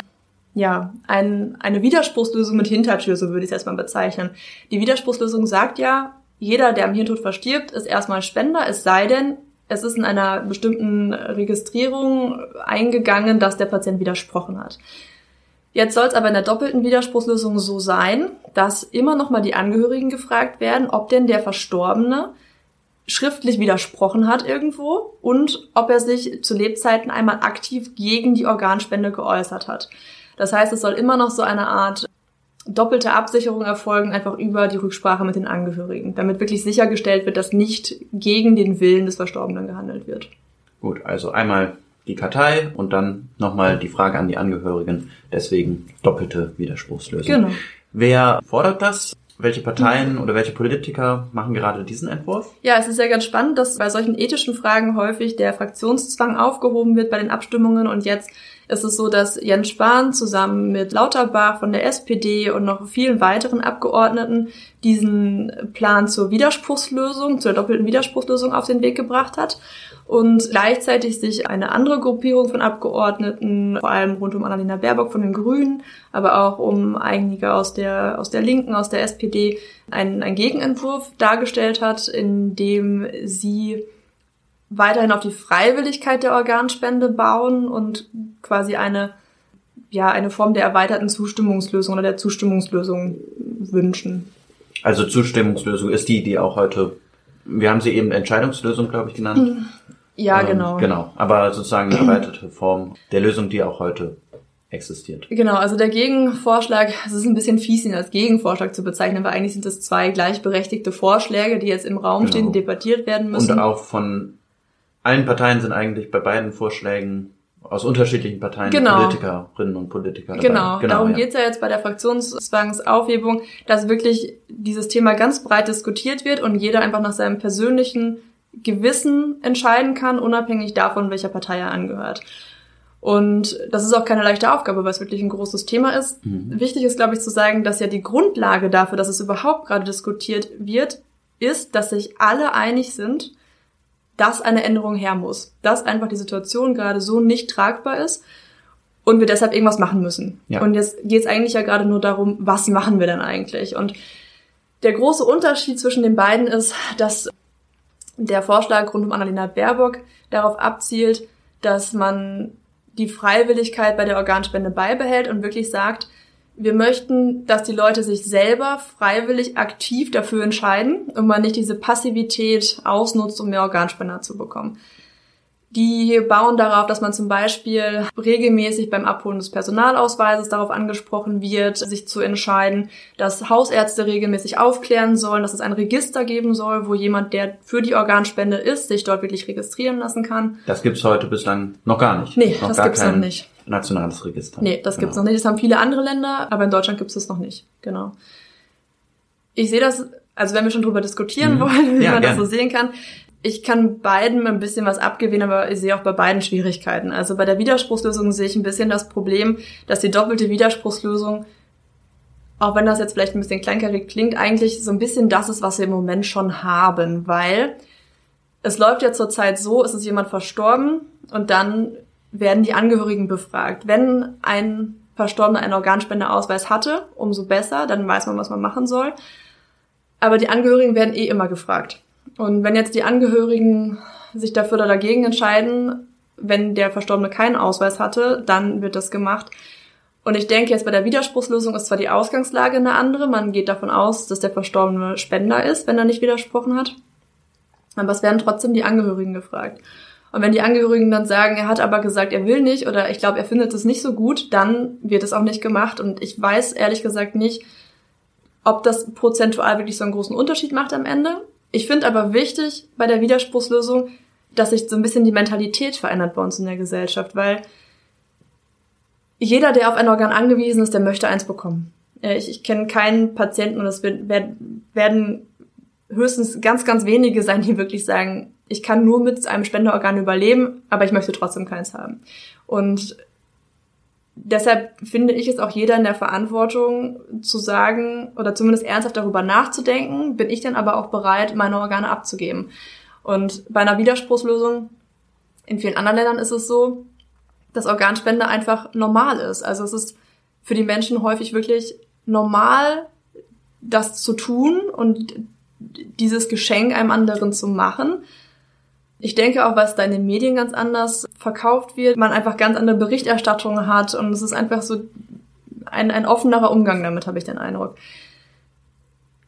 ja, ein, eine Widerspruchslösung mit Hintertür, so würde ich es erstmal bezeichnen. Die Widerspruchslösung sagt ja, jeder, der am Hirntod verstirbt, ist erstmal Spender, es sei denn, es ist in einer bestimmten Registrierung eingegangen, dass der Patient widersprochen hat. Jetzt soll es aber in der doppelten Widerspruchslösung so sein, dass immer noch mal die Angehörigen gefragt werden, ob denn der Verstorbene schriftlich widersprochen hat irgendwo und ob er sich zu Lebzeiten einmal aktiv gegen die Organspende geäußert hat. Das heißt, es soll immer noch so eine Art doppelte Absicherung erfolgen, einfach über die Rücksprache mit den Angehörigen, damit wirklich sichergestellt wird, dass nicht gegen den Willen des Verstorbenen gehandelt wird. Gut, also einmal die Kartei und dann nochmal die Frage an die Angehörigen. Deswegen doppelte Widerspruchslösung. Genau. Wer fordert das? Welche Parteien oder welche Politiker machen gerade diesen Entwurf? Ja, es ist ja ganz spannend, dass bei solchen ethischen Fragen häufig der Fraktionszwang aufgehoben wird bei den Abstimmungen und jetzt ist es so, dass Jens Spahn zusammen mit Lauterbach von der SPD und noch vielen weiteren Abgeordneten diesen Plan zur Widerspruchslösung, zur doppelten Widerspruchslösung auf den Weg gebracht hat und gleichzeitig sich eine andere Gruppierung von Abgeordneten, vor allem rund um Annalena Baerbock von den Grünen, aber auch um einige aus der, aus der Linken, aus der SPD, einen, einen Gegenentwurf dargestellt hat, in dem sie weiterhin auf die Freiwilligkeit der Organspende bauen und quasi eine, ja, eine Form der erweiterten Zustimmungslösung oder der Zustimmungslösung wünschen. Also Zustimmungslösung ist die, die auch heute, wir haben sie eben Entscheidungslösung, glaube ich, genannt. Ja, Ähm, genau. Genau, aber sozusagen eine erweiterte Form der Lösung, die auch heute existiert. Genau, also der Gegenvorschlag, es ist ein bisschen fies, ihn als Gegenvorschlag zu bezeichnen, weil eigentlich sind es zwei gleichberechtigte Vorschläge, die jetzt im Raum Genau. stehen, die debattiert werden müssen. Und auch von allen Parteien sind eigentlich bei beiden Vorschlägen aus unterschiedlichen Parteien Genau. Politikerinnen und Politiker dabei. Genau, darum ja. geht's ja jetzt bei der Fraktionszwangsaufhebung, dass wirklich dieses Thema ganz breit diskutiert wird und jeder einfach nach seinem persönlichen Gewissen entscheiden kann, unabhängig davon, welcher Partei er angehört. Und das ist auch keine leichte Aufgabe, weil es wirklich ein großes Thema ist. Mhm. Wichtig ist, glaube ich, zu sagen, dass ja die Grundlage dafür, dass es überhaupt gerade diskutiert wird, ist, dass sich alle einig sind, dass eine Änderung her muss. Dass einfach die Situation gerade so nicht tragbar ist und wir deshalb irgendwas machen müssen. Ja. Und jetzt geht es eigentlich ja gerade nur darum, was machen wir denn eigentlich? Und der große Unterschied zwischen den beiden ist, dass der Vorschlag rund um Annalena Baerbock darauf abzielt, dass man die Freiwilligkeit bei der Organspende beibehält und wirklich sagt, wir möchten, dass die Leute sich selber freiwillig aktiv dafür entscheiden und man nicht diese Passivität ausnutzt, um mehr Organspender zu bekommen. Die bauen darauf, dass man zum Beispiel regelmäßig beim Abholen des Personalausweises darauf angesprochen wird, sich zu entscheiden, dass Hausärzte regelmäßig aufklären sollen, dass es ein Register geben soll, wo jemand, der für die Organspende ist, sich dort wirklich registrieren lassen kann. Das gibt's heute bislang noch gar nicht. Nee, noch das gibt's noch nicht. Nationales Register. Nee, das genau. gibt's noch nicht. Das haben viele andere Länder, aber in Deutschland gibt's das noch nicht. Genau. Ich sehe das, also wenn wir schon drüber diskutieren mhm. wollen, wie ja, man gern. das so sehen kann, ich kann beiden ein bisschen was abgewinnen, aber ich sehe auch bei beiden Schwierigkeiten. Also bei der Widerspruchslösung sehe ich ein bisschen das Problem, dass die doppelte Widerspruchslösung, auch wenn das jetzt vielleicht ein bisschen kleinkariert klingt, eigentlich so ein bisschen das ist, was wir im Moment schon haben, weil es läuft ja zurzeit so, es ist jemand verstorben und dann werden die Angehörigen befragt. Wenn ein Verstorbener einen Organspendeausweis hatte, umso besser, dann weiß man, was man machen soll. Aber die Angehörigen werden eh immer gefragt. Und wenn jetzt die Angehörigen sich dafür oder dagegen entscheiden, wenn der Verstorbene keinen Ausweis hatte, dann wird das gemacht. Und ich denke jetzt bei der Widerspruchslösung ist zwar die Ausgangslage eine andere. Man geht davon aus, dass der Verstorbene Spender ist, wenn er nicht widersprochen hat. Aber es werden trotzdem die Angehörigen gefragt. Und wenn die Angehörigen dann sagen, er hat aber gesagt, er will nicht oder ich glaube, er findet es nicht so gut, dann wird es auch nicht gemacht. Und ich weiß ehrlich gesagt nicht, ob das prozentual wirklich so einen großen Unterschied macht am Ende. Ich finde aber wichtig bei der Widerspruchslösung, dass sich so ein bisschen die Mentalität verändert bei uns in der Gesellschaft, weil jeder, der auf ein Organ angewiesen ist, der möchte eins bekommen. Ich, ich kenne keinen Patienten und es werden höchstens ganz, ganz wenige sein, die wirklich sagen, ich kann nur mit einem Spenderorgan überleben, aber ich möchte trotzdem keins haben. Und deshalb finde ich es auch jeder in der Verantwortung zu sagen oder zumindest ernsthaft darüber nachzudenken, bin ich dann aber auch bereit, meine Organe abzugeben. Und bei einer Widerspruchslösung in vielen anderen Ländern ist es so, dass Organspende einfach normal ist. Also es ist für die Menschen häufig wirklich normal, das zu tun und dieses Geschenk einem anderen zu machen. Ich denke auch, was da in den Medien ganz anders verkauft wird, man einfach ganz andere Berichterstattungen hat und es ist einfach so ein, ein offenerer Umgang damit, habe ich den Eindruck.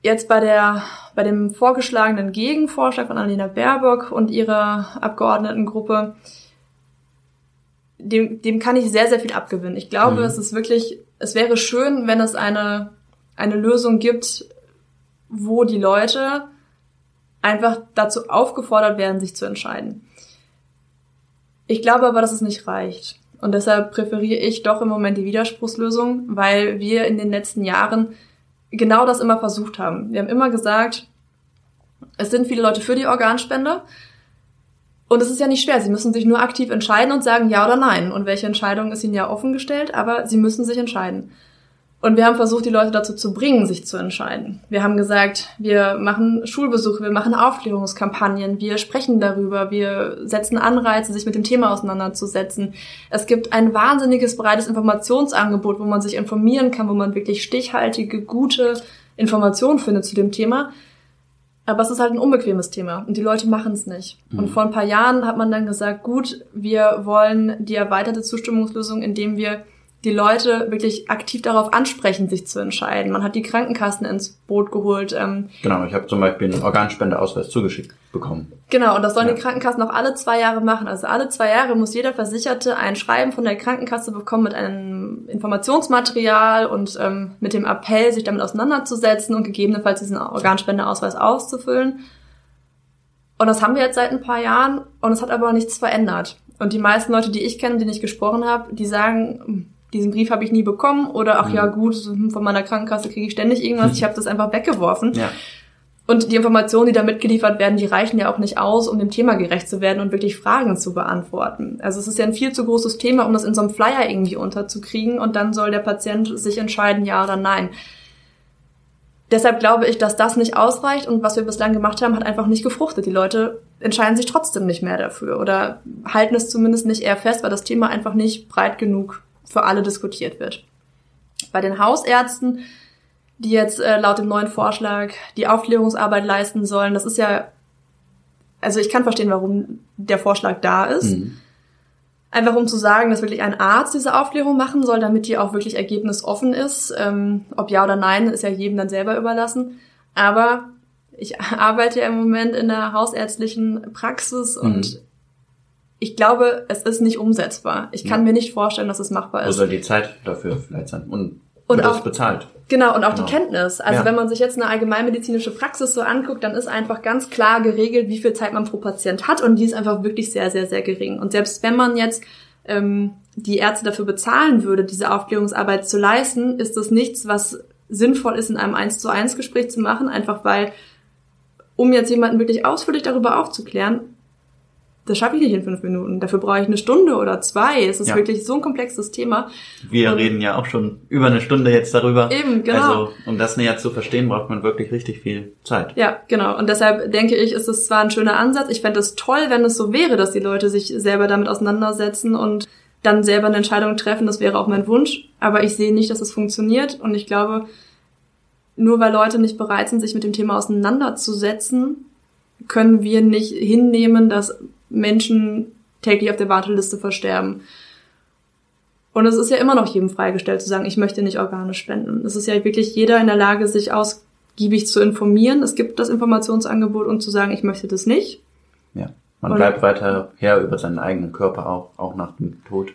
Jetzt bei der, bei dem vorgeschlagenen Gegenvorschlag von Annalena Baerbock und ihrer Abgeordnetengruppe, dem, dem kann ich sehr, sehr viel abgewinnen. Ich glaube, mhm. es ist wirklich, es wäre schön, wenn es eine, eine Lösung gibt, wo die Leute einfach dazu aufgefordert werden, sich zu entscheiden. Ich glaube aber, dass es nicht reicht. Und deshalb präferiere ich doch im Moment die Widerspruchslösung, weil wir in den letzten Jahren genau das immer versucht haben. Wir haben immer gesagt, es sind viele Leute für die Organspende. Und es ist ja nicht schwer. Sie müssen sich nur aktiv entscheiden und sagen ja oder nein. Und welche Entscheidung ist ihnen ja offen gestellt, aber sie müssen sich entscheiden. Und wir haben versucht, die Leute dazu zu bringen, sich zu entscheiden. Wir haben gesagt, wir machen Schulbesuche, wir machen Aufklärungskampagnen, wir sprechen darüber, wir setzen Anreize, sich mit dem Thema auseinanderzusetzen. Es gibt ein wahnsinniges breites Informationsangebot, wo man sich informieren kann, wo man wirklich stichhaltige, gute Informationen findet zu dem Thema. Aber es ist halt ein unbequemes Thema und die Leute machen es nicht. Mhm. Und vor ein paar Jahren hat man dann gesagt, gut, wir wollen die erweiterte Zustimmungslösung, indem wir die Leute wirklich aktiv darauf ansprechen, sich zu entscheiden. Man hat die Krankenkassen ins Boot geholt. Ähm, genau, ich habe zum Beispiel einen Organspendeausweis zugeschickt bekommen. Genau, und das sollen ja. die Krankenkassen auch alle zwei Jahre machen. Also alle zwei Jahre muss jeder Versicherte ein Schreiben von der Krankenkasse bekommen mit einem Informationsmaterial und ähm, mit dem Appell, sich damit auseinanderzusetzen und gegebenenfalls diesen Organspendeausweis auszufüllen. Und das haben wir jetzt seit ein paar Jahren und es hat aber nichts verändert. Und die meisten Leute, die ich kenne, die ich gesprochen habe, die sagen, diesen Brief habe ich nie bekommen oder ach mhm. ja gut, von meiner Krankenkasse kriege ich ständig irgendwas, ich habe das einfach weggeworfen. Ja. Und die Informationen, die da mitgeliefert werden, die reichen ja auch nicht aus, um dem Thema gerecht zu werden und wirklich Fragen zu beantworten. Also es ist ja ein viel zu großes Thema, um das in so einem Flyer irgendwie unterzukriegen und dann soll der Patient sich entscheiden, ja oder nein. Deshalb glaube ich, dass das nicht ausreicht und was wir bislang gemacht haben, hat einfach nicht gefruchtet. Die Leute entscheiden sich trotzdem nicht mehr dafür oder halten es zumindest nicht eher fest, weil das Thema einfach nicht breit genug für alle diskutiert wird. Bei den Hausärzten die jetzt äh, laut dem neuen Vorschlag die Aufklärungsarbeit leisten sollen. Das ist ja, also ich kann verstehen, warum der Vorschlag da ist. Mhm. Einfach um zu sagen, dass wirklich ein Arzt diese Aufklärung machen soll, damit die auch wirklich ergebnisoffen ist. Ähm, ob ja oder nein, ist ja jedem dann selber überlassen. Aber ich arbeite ja im Moment in der hausärztlichen Praxis mhm. Und ich glaube, es ist nicht umsetzbar. Ich kann ja. mir nicht vorstellen, dass es machbar ist. Wo soll die Zeit dafür vielleicht sein? Und und wird auch bezahlt. Genau, und auch genau. die Kenntnis. Also ja. wenn man sich jetzt eine allgemeinmedizinische Praxis so anguckt, dann ist einfach ganz klar geregelt, wie viel Zeit man pro Patient hat und die ist einfach wirklich sehr, sehr, sehr gering. Und selbst wenn man jetzt ähm, die Ärzte dafür bezahlen würde, diese Aufklärungsarbeit zu leisten, ist das nichts, was sinnvoll ist, in einem 1 zu 1 Gespräch zu machen, einfach weil, um jetzt jemanden wirklich ausführlich darüber aufzuklären, das schaffe ich nicht in fünf Minuten. Dafür brauche ich eine Stunde oder zwei. Es ist ja. wirklich so ein komplexes Thema. Wir und reden ja auch schon über eine Stunde jetzt darüber. Eben, genau. Also, um das näher zu verstehen, braucht man wirklich richtig viel Zeit. Ja, genau. Und deshalb denke ich, ist es zwar ein schöner Ansatz. Ich fände es toll, wenn es so wäre, dass die Leute sich selber damit auseinandersetzen und dann selber eine Entscheidung treffen. Das wäre auch mein Wunsch. Aber ich sehe nicht, dass es funktioniert. Und ich glaube, nur weil Leute nicht bereit sind, sich mit dem Thema auseinanderzusetzen, können wir nicht hinnehmen, dass Menschen täglich auf der Warteliste versterben. Und es ist ja immer noch jedem freigestellt zu sagen, ich möchte nicht Organe spenden. Es ist ja wirklich jeder in der Lage, sich ausgiebig zu informieren. Es gibt das Informationsangebot und zu sagen, ich möchte das nicht. Ja, man und bleibt weiter her über seinen eigenen Körper auch, auch nach dem Tod.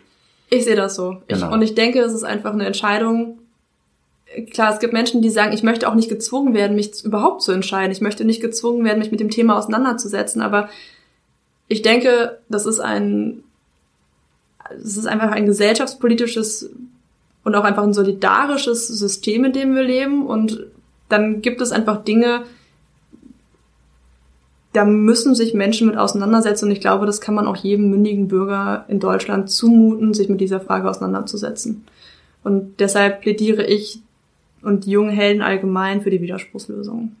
Ich sehe das so. Genau. Ich, und ich denke, es ist einfach eine Entscheidung. Klar, es gibt Menschen, die sagen, ich möchte auch nicht gezwungen werden, mich überhaupt zu entscheiden. Ich möchte nicht gezwungen werden, mich mit dem Thema auseinanderzusetzen. Aber ich denke, das ist ein, es ist einfach ein gesellschaftspolitisches und auch einfach ein solidarisches System, in dem wir leben. Und dann gibt es einfach Dinge, da müssen sich Menschen mit auseinandersetzen. Und ich glaube, das kann man auch jedem mündigen Bürger in Deutschland zumuten, sich mit dieser Frage auseinanderzusetzen. Und deshalb plädiere ich und die jungen Helden allgemein für die Widerspruchslösung.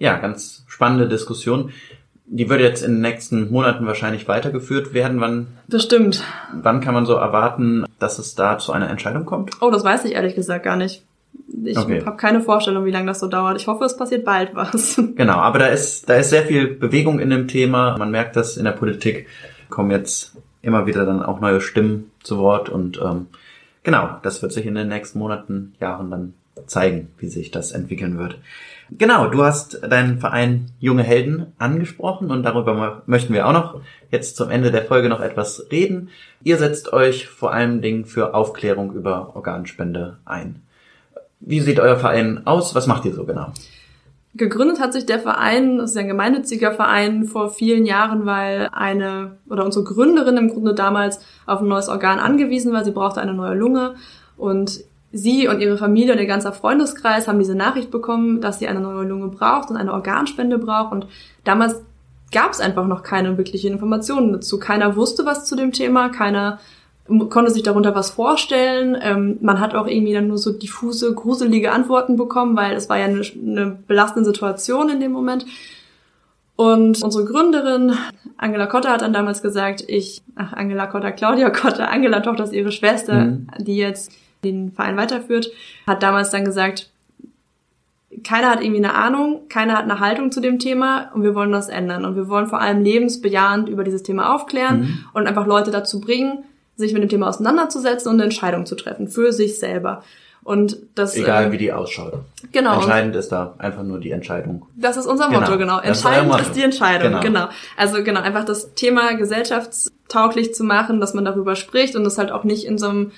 Ja, ganz spannende Diskussion. Die würde jetzt in den nächsten Monaten wahrscheinlich weitergeführt werden. Wann? Bestimmt. Wann kann man so erwarten, dass es da zu einer Entscheidung kommt? Oh, das weiß ich ehrlich gesagt gar nicht. Ich okay. habe keine Vorstellung, wie lange das so dauert. Ich hoffe, es passiert bald was. Genau, aber da ist, da ist sehr viel Bewegung in dem Thema. Man merkt das in der Politik, kommen jetzt immer wieder dann auch neue Stimmen zu Wort und ähm, genau, das wird sich in den nächsten Monaten, Jahren dann zeigen, wie sich das entwickeln wird. Genau, du hast deinen Verein Junge Helden angesprochen und darüber möchten wir auch noch jetzt zum Ende der Folge noch etwas reden. Ihr setzt euch vor allen Dingen für Aufklärung über Organspende ein. Wie sieht euer Verein aus? Was macht ihr so genau? Gegründet hat sich der Verein, das ist ein gemeinnütziger Verein, vor vielen Jahren, weil eine oder unsere Gründerin im Grunde damals auf ein neues Organ angewiesen war. Sie brauchte eine neue Lunge und sie und ihre Familie und ihr ganzer Freundeskreis haben diese Nachricht bekommen, dass sie eine neue Lunge braucht und eine Organspende braucht. Und damals gab es einfach noch keine wirkliche Informationen dazu. Keiner wusste was zu dem Thema, keiner konnte sich darunter was vorstellen. Ähm, man hat auch irgendwie dann nur so diffuse, gruselige Antworten bekommen, weil es war ja eine, eine belastende Situation in dem Moment. Und unsere Gründerin, Angela Kotter, hat dann damals gesagt, ich, ach, Angela Kotter, Claudia Kotter, Angela Tochter ist ihre Schwester, mhm. die jetzt den Verein weiterführt, hat damals dann gesagt, keiner hat irgendwie eine Ahnung, keiner hat eine Haltung zu dem Thema und wir wollen das ändern. Und wir wollen vor allem lebensbejahend über dieses Thema aufklären mhm. und einfach Leute dazu bringen, sich mit dem Thema auseinanderzusetzen und eine Entscheidung zu treffen für sich selber. Und das egal äh, wie die ausschaut. Genau. Entscheidend ist da einfach nur die Entscheidung. Das ist unser Motto, genau. genau. Entscheidend ist, ist, die Entscheidung, genau. genau. Also genau, einfach das Thema gesellschaftstauglich zu machen, dass man darüber spricht und das halt auch nicht in so einem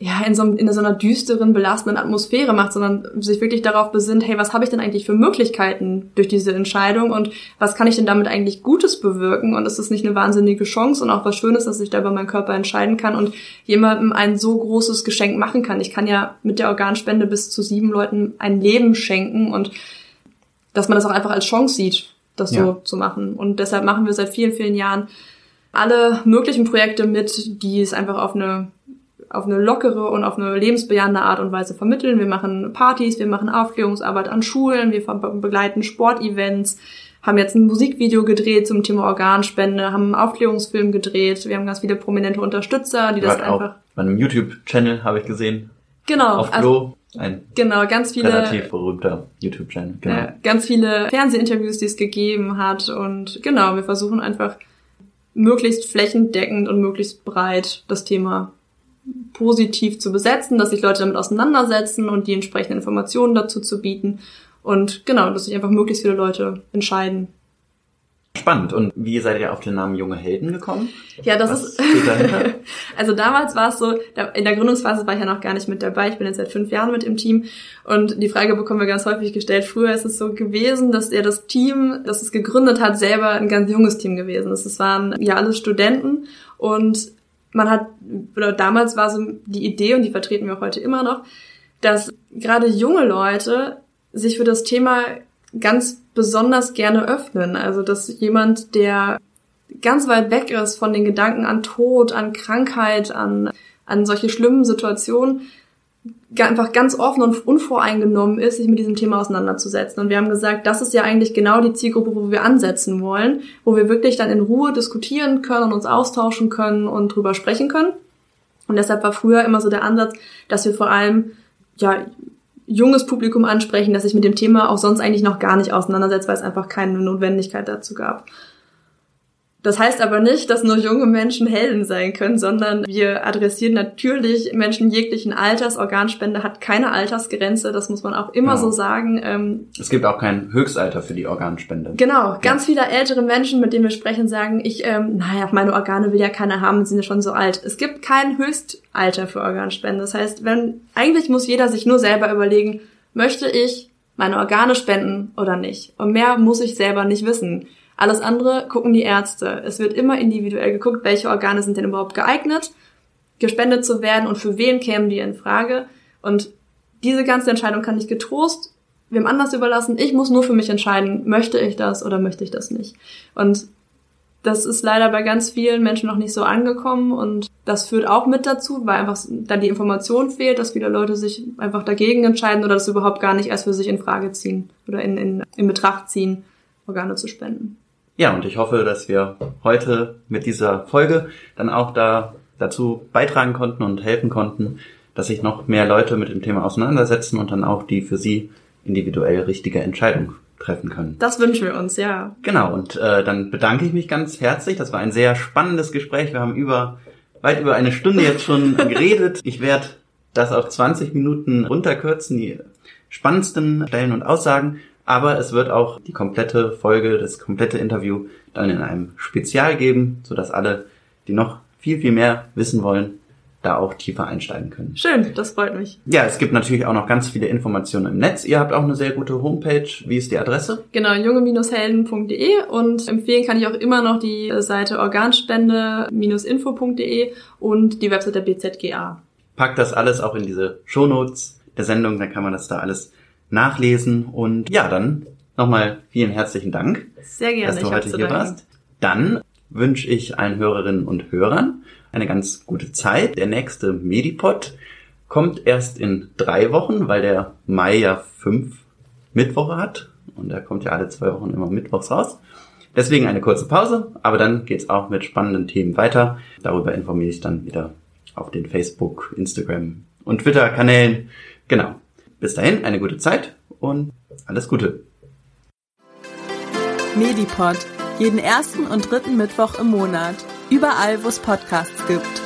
ja, in so, in so einer düsteren, belastenden Atmosphäre macht, sondern sich wirklich darauf besinnt, hey, was habe ich denn eigentlich für Möglichkeiten durch diese Entscheidung und was kann ich denn damit eigentlich Gutes bewirken und ist das nicht eine wahnsinnige Chance und auch was Schönes, dass ich da über meinen Körper entscheiden kann und jemandem ein so großes Geschenk machen kann. Ich kann ja mit der Organspende bis zu sieben Leuten ein Leben schenken und dass man das auch einfach als Chance sieht, das Ja. so zu machen. Und deshalb machen wir seit vielen, vielen Jahren alle möglichen Projekte mit, die es einfach auf eine auf eine lockere und auf eine lebensbejahende Art und Weise vermitteln. Wir machen Partys, wir machen Aufklärungsarbeit an Schulen, wir begleiten Sportevents, haben jetzt ein Musikvideo gedreht zum Thema Organspende, haben einen Aufklärungsfilm gedreht. Wir haben ganz viele prominente Unterstützer, die das Gehört auch einfach bei einem YouTube-Channel habe ich gesehen. genau, Auf also, Klo. Ein genau, ganz viele relativ berühmter YouTube-Channel. Genau. äh, ganz viele Fernsehinterviews, die es gegeben hat. Und genau, wir versuchen einfach möglichst flächendeckend und möglichst breit das Thema positiv zu besetzen, dass sich Leute damit auseinandersetzen und die entsprechenden Informationen dazu zu bieten. Und genau, dass sich einfach möglichst viele Leute entscheiden. Spannend. Und wie seid ihr auf den Namen Junge Helden gekommen? Ja, das Was ist. also damals war es so, in der Gründungsphase war ich ja noch gar nicht mit dabei. Ich bin jetzt seit fünf Jahren mit im Team und die Frage bekommen wir ganz häufig gestellt. Früher ist es so gewesen, dass er das Team, das es gegründet hat, selber ein ganz junges Team gewesen ist. Es waren ja alles Studenten und man hat, oder damals war so die Idee, und die vertreten wir auch heute immer noch, dass gerade junge Leute sich für das Thema ganz besonders gerne öffnen. Also dass jemand, der ganz weit weg ist von den Gedanken an Tod, an Krankheit, an, an solche schlimmen Situationen, einfach ganz offen und unvoreingenommen ist, sich mit diesem Thema auseinanderzusetzen. Und wir haben gesagt, das ist ja eigentlich genau die Zielgruppe, wo wir ansetzen wollen, wo wir wirklich dann in Ruhe diskutieren können und uns austauschen können und drüber sprechen können. Und deshalb war früher immer so der Ansatz, dass wir vor allem ja junges Publikum ansprechen, das sich mit dem Thema auch sonst eigentlich noch gar nicht auseinandersetzt, weil es einfach keine Notwendigkeit dazu gab. Das heißt aber nicht, dass nur junge Menschen Helden sein können, sondern wir adressieren natürlich Menschen jeglichen Alters. Organspende hat keine Altersgrenze, das muss man auch immer Genau. so sagen. Ähm, Es gibt auch kein Höchstalter für die Organspende. Genau, ganz viele ältere Menschen, mit denen wir sprechen, sagen, ich, ähm, naja, meine Organe will ja keiner haben, sind ja schon so alt. Es gibt kein Höchstalter für Organspende. Das heißt, wenn, eigentlich muss jeder sich nur selber überlegen, möchte ich meine Organe spenden oder nicht? Und mehr muss ich selber nicht wissen. Alles andere gucken die Ärzte. Es wird immer individuell geguckt, welche Organe sind denn überhaupt geeignet, gespendet zu werden und für wen kämen die in Frage. Und diese ganze Entscheidung kann ich getrost wem anders überlassen. Ich muss nur für mich entscheiden, möchte ich das oder möchte ich das nicht. Und das ist leider bei ganz vielen Menschen noch nicht so angekommen und das führt auch mit dazu, weil einfach dann die Information fehlt, dass viele Leute sich einfach dagegen entscheiden oder das überhaupt gar nicht erst für sich in Frage ziehen oder in, in, in Betracht ziehen, Organe zu spenden. Ja, und ich hoffe, dass wir heute mit dieser Folge dann auch da dazu beitragen konnten und helfen konnten, dass sich noch mehr Leute mit dem Thema auseinandersetzen und dann auch die für sie individuell richtige Entscheidung treffen können. Das wünschen wir uns, ja. Genau, und äh, dann bedanke ich mich ganz herzlich. Das war ein sehr spannendes Gespräch. Wir haben über weit über eine Stunde jetzt schon geredet. Ich werde das auf 20 Minuten runterkürzen, die spannendsten Stellen und Aussagen. Aber es wird auch die komplette Folge, das komplette Interview dann in einem Spezial geben, sodass alle, die noch viel, viel mehr wissen wollen, da auch tiefer einsteigen können. Schön, das freut mich. Ja, es gibt natürlich auch noch ganz viele Informationen im Netz. Ihr habt auch eine sehr gute Homepage. Wie ist die Adresse? Genau, junge-helden.de und empfehlen kann ich auch immer noch die Seite organspende-info.de und die Website der BZGA. Packt das alles auch in diese Shownotes der Sendung, dann kann man das da alles nachlesen. Und ja, dann nochmal vielen herzlichen Dank, Sehr gerne. dass du heute hier danken. warst. Dann wünsche ich allen Hörerinnen und Hörern eine ganz gute Zeit. Der nächste Medipod kommt erst in drei Wochen, weil der Mai ja fünf Mittwoche hat. Und er kommt ja alle zwei Wochen immer mittwochs raus. Deswegen eine kurze Pause, aber dann geht's auch mit spannenden Themen weiter. Darüber informiere ich dann wieder auf den Facebook, Instagram und Twitter-Kanälen. Genau. Bis dahin eine gute Zeit und alles Gute. Medipod. Jeden ersten und dritten Mittwoch im Monat. Überall, wo es Podcasts gibt.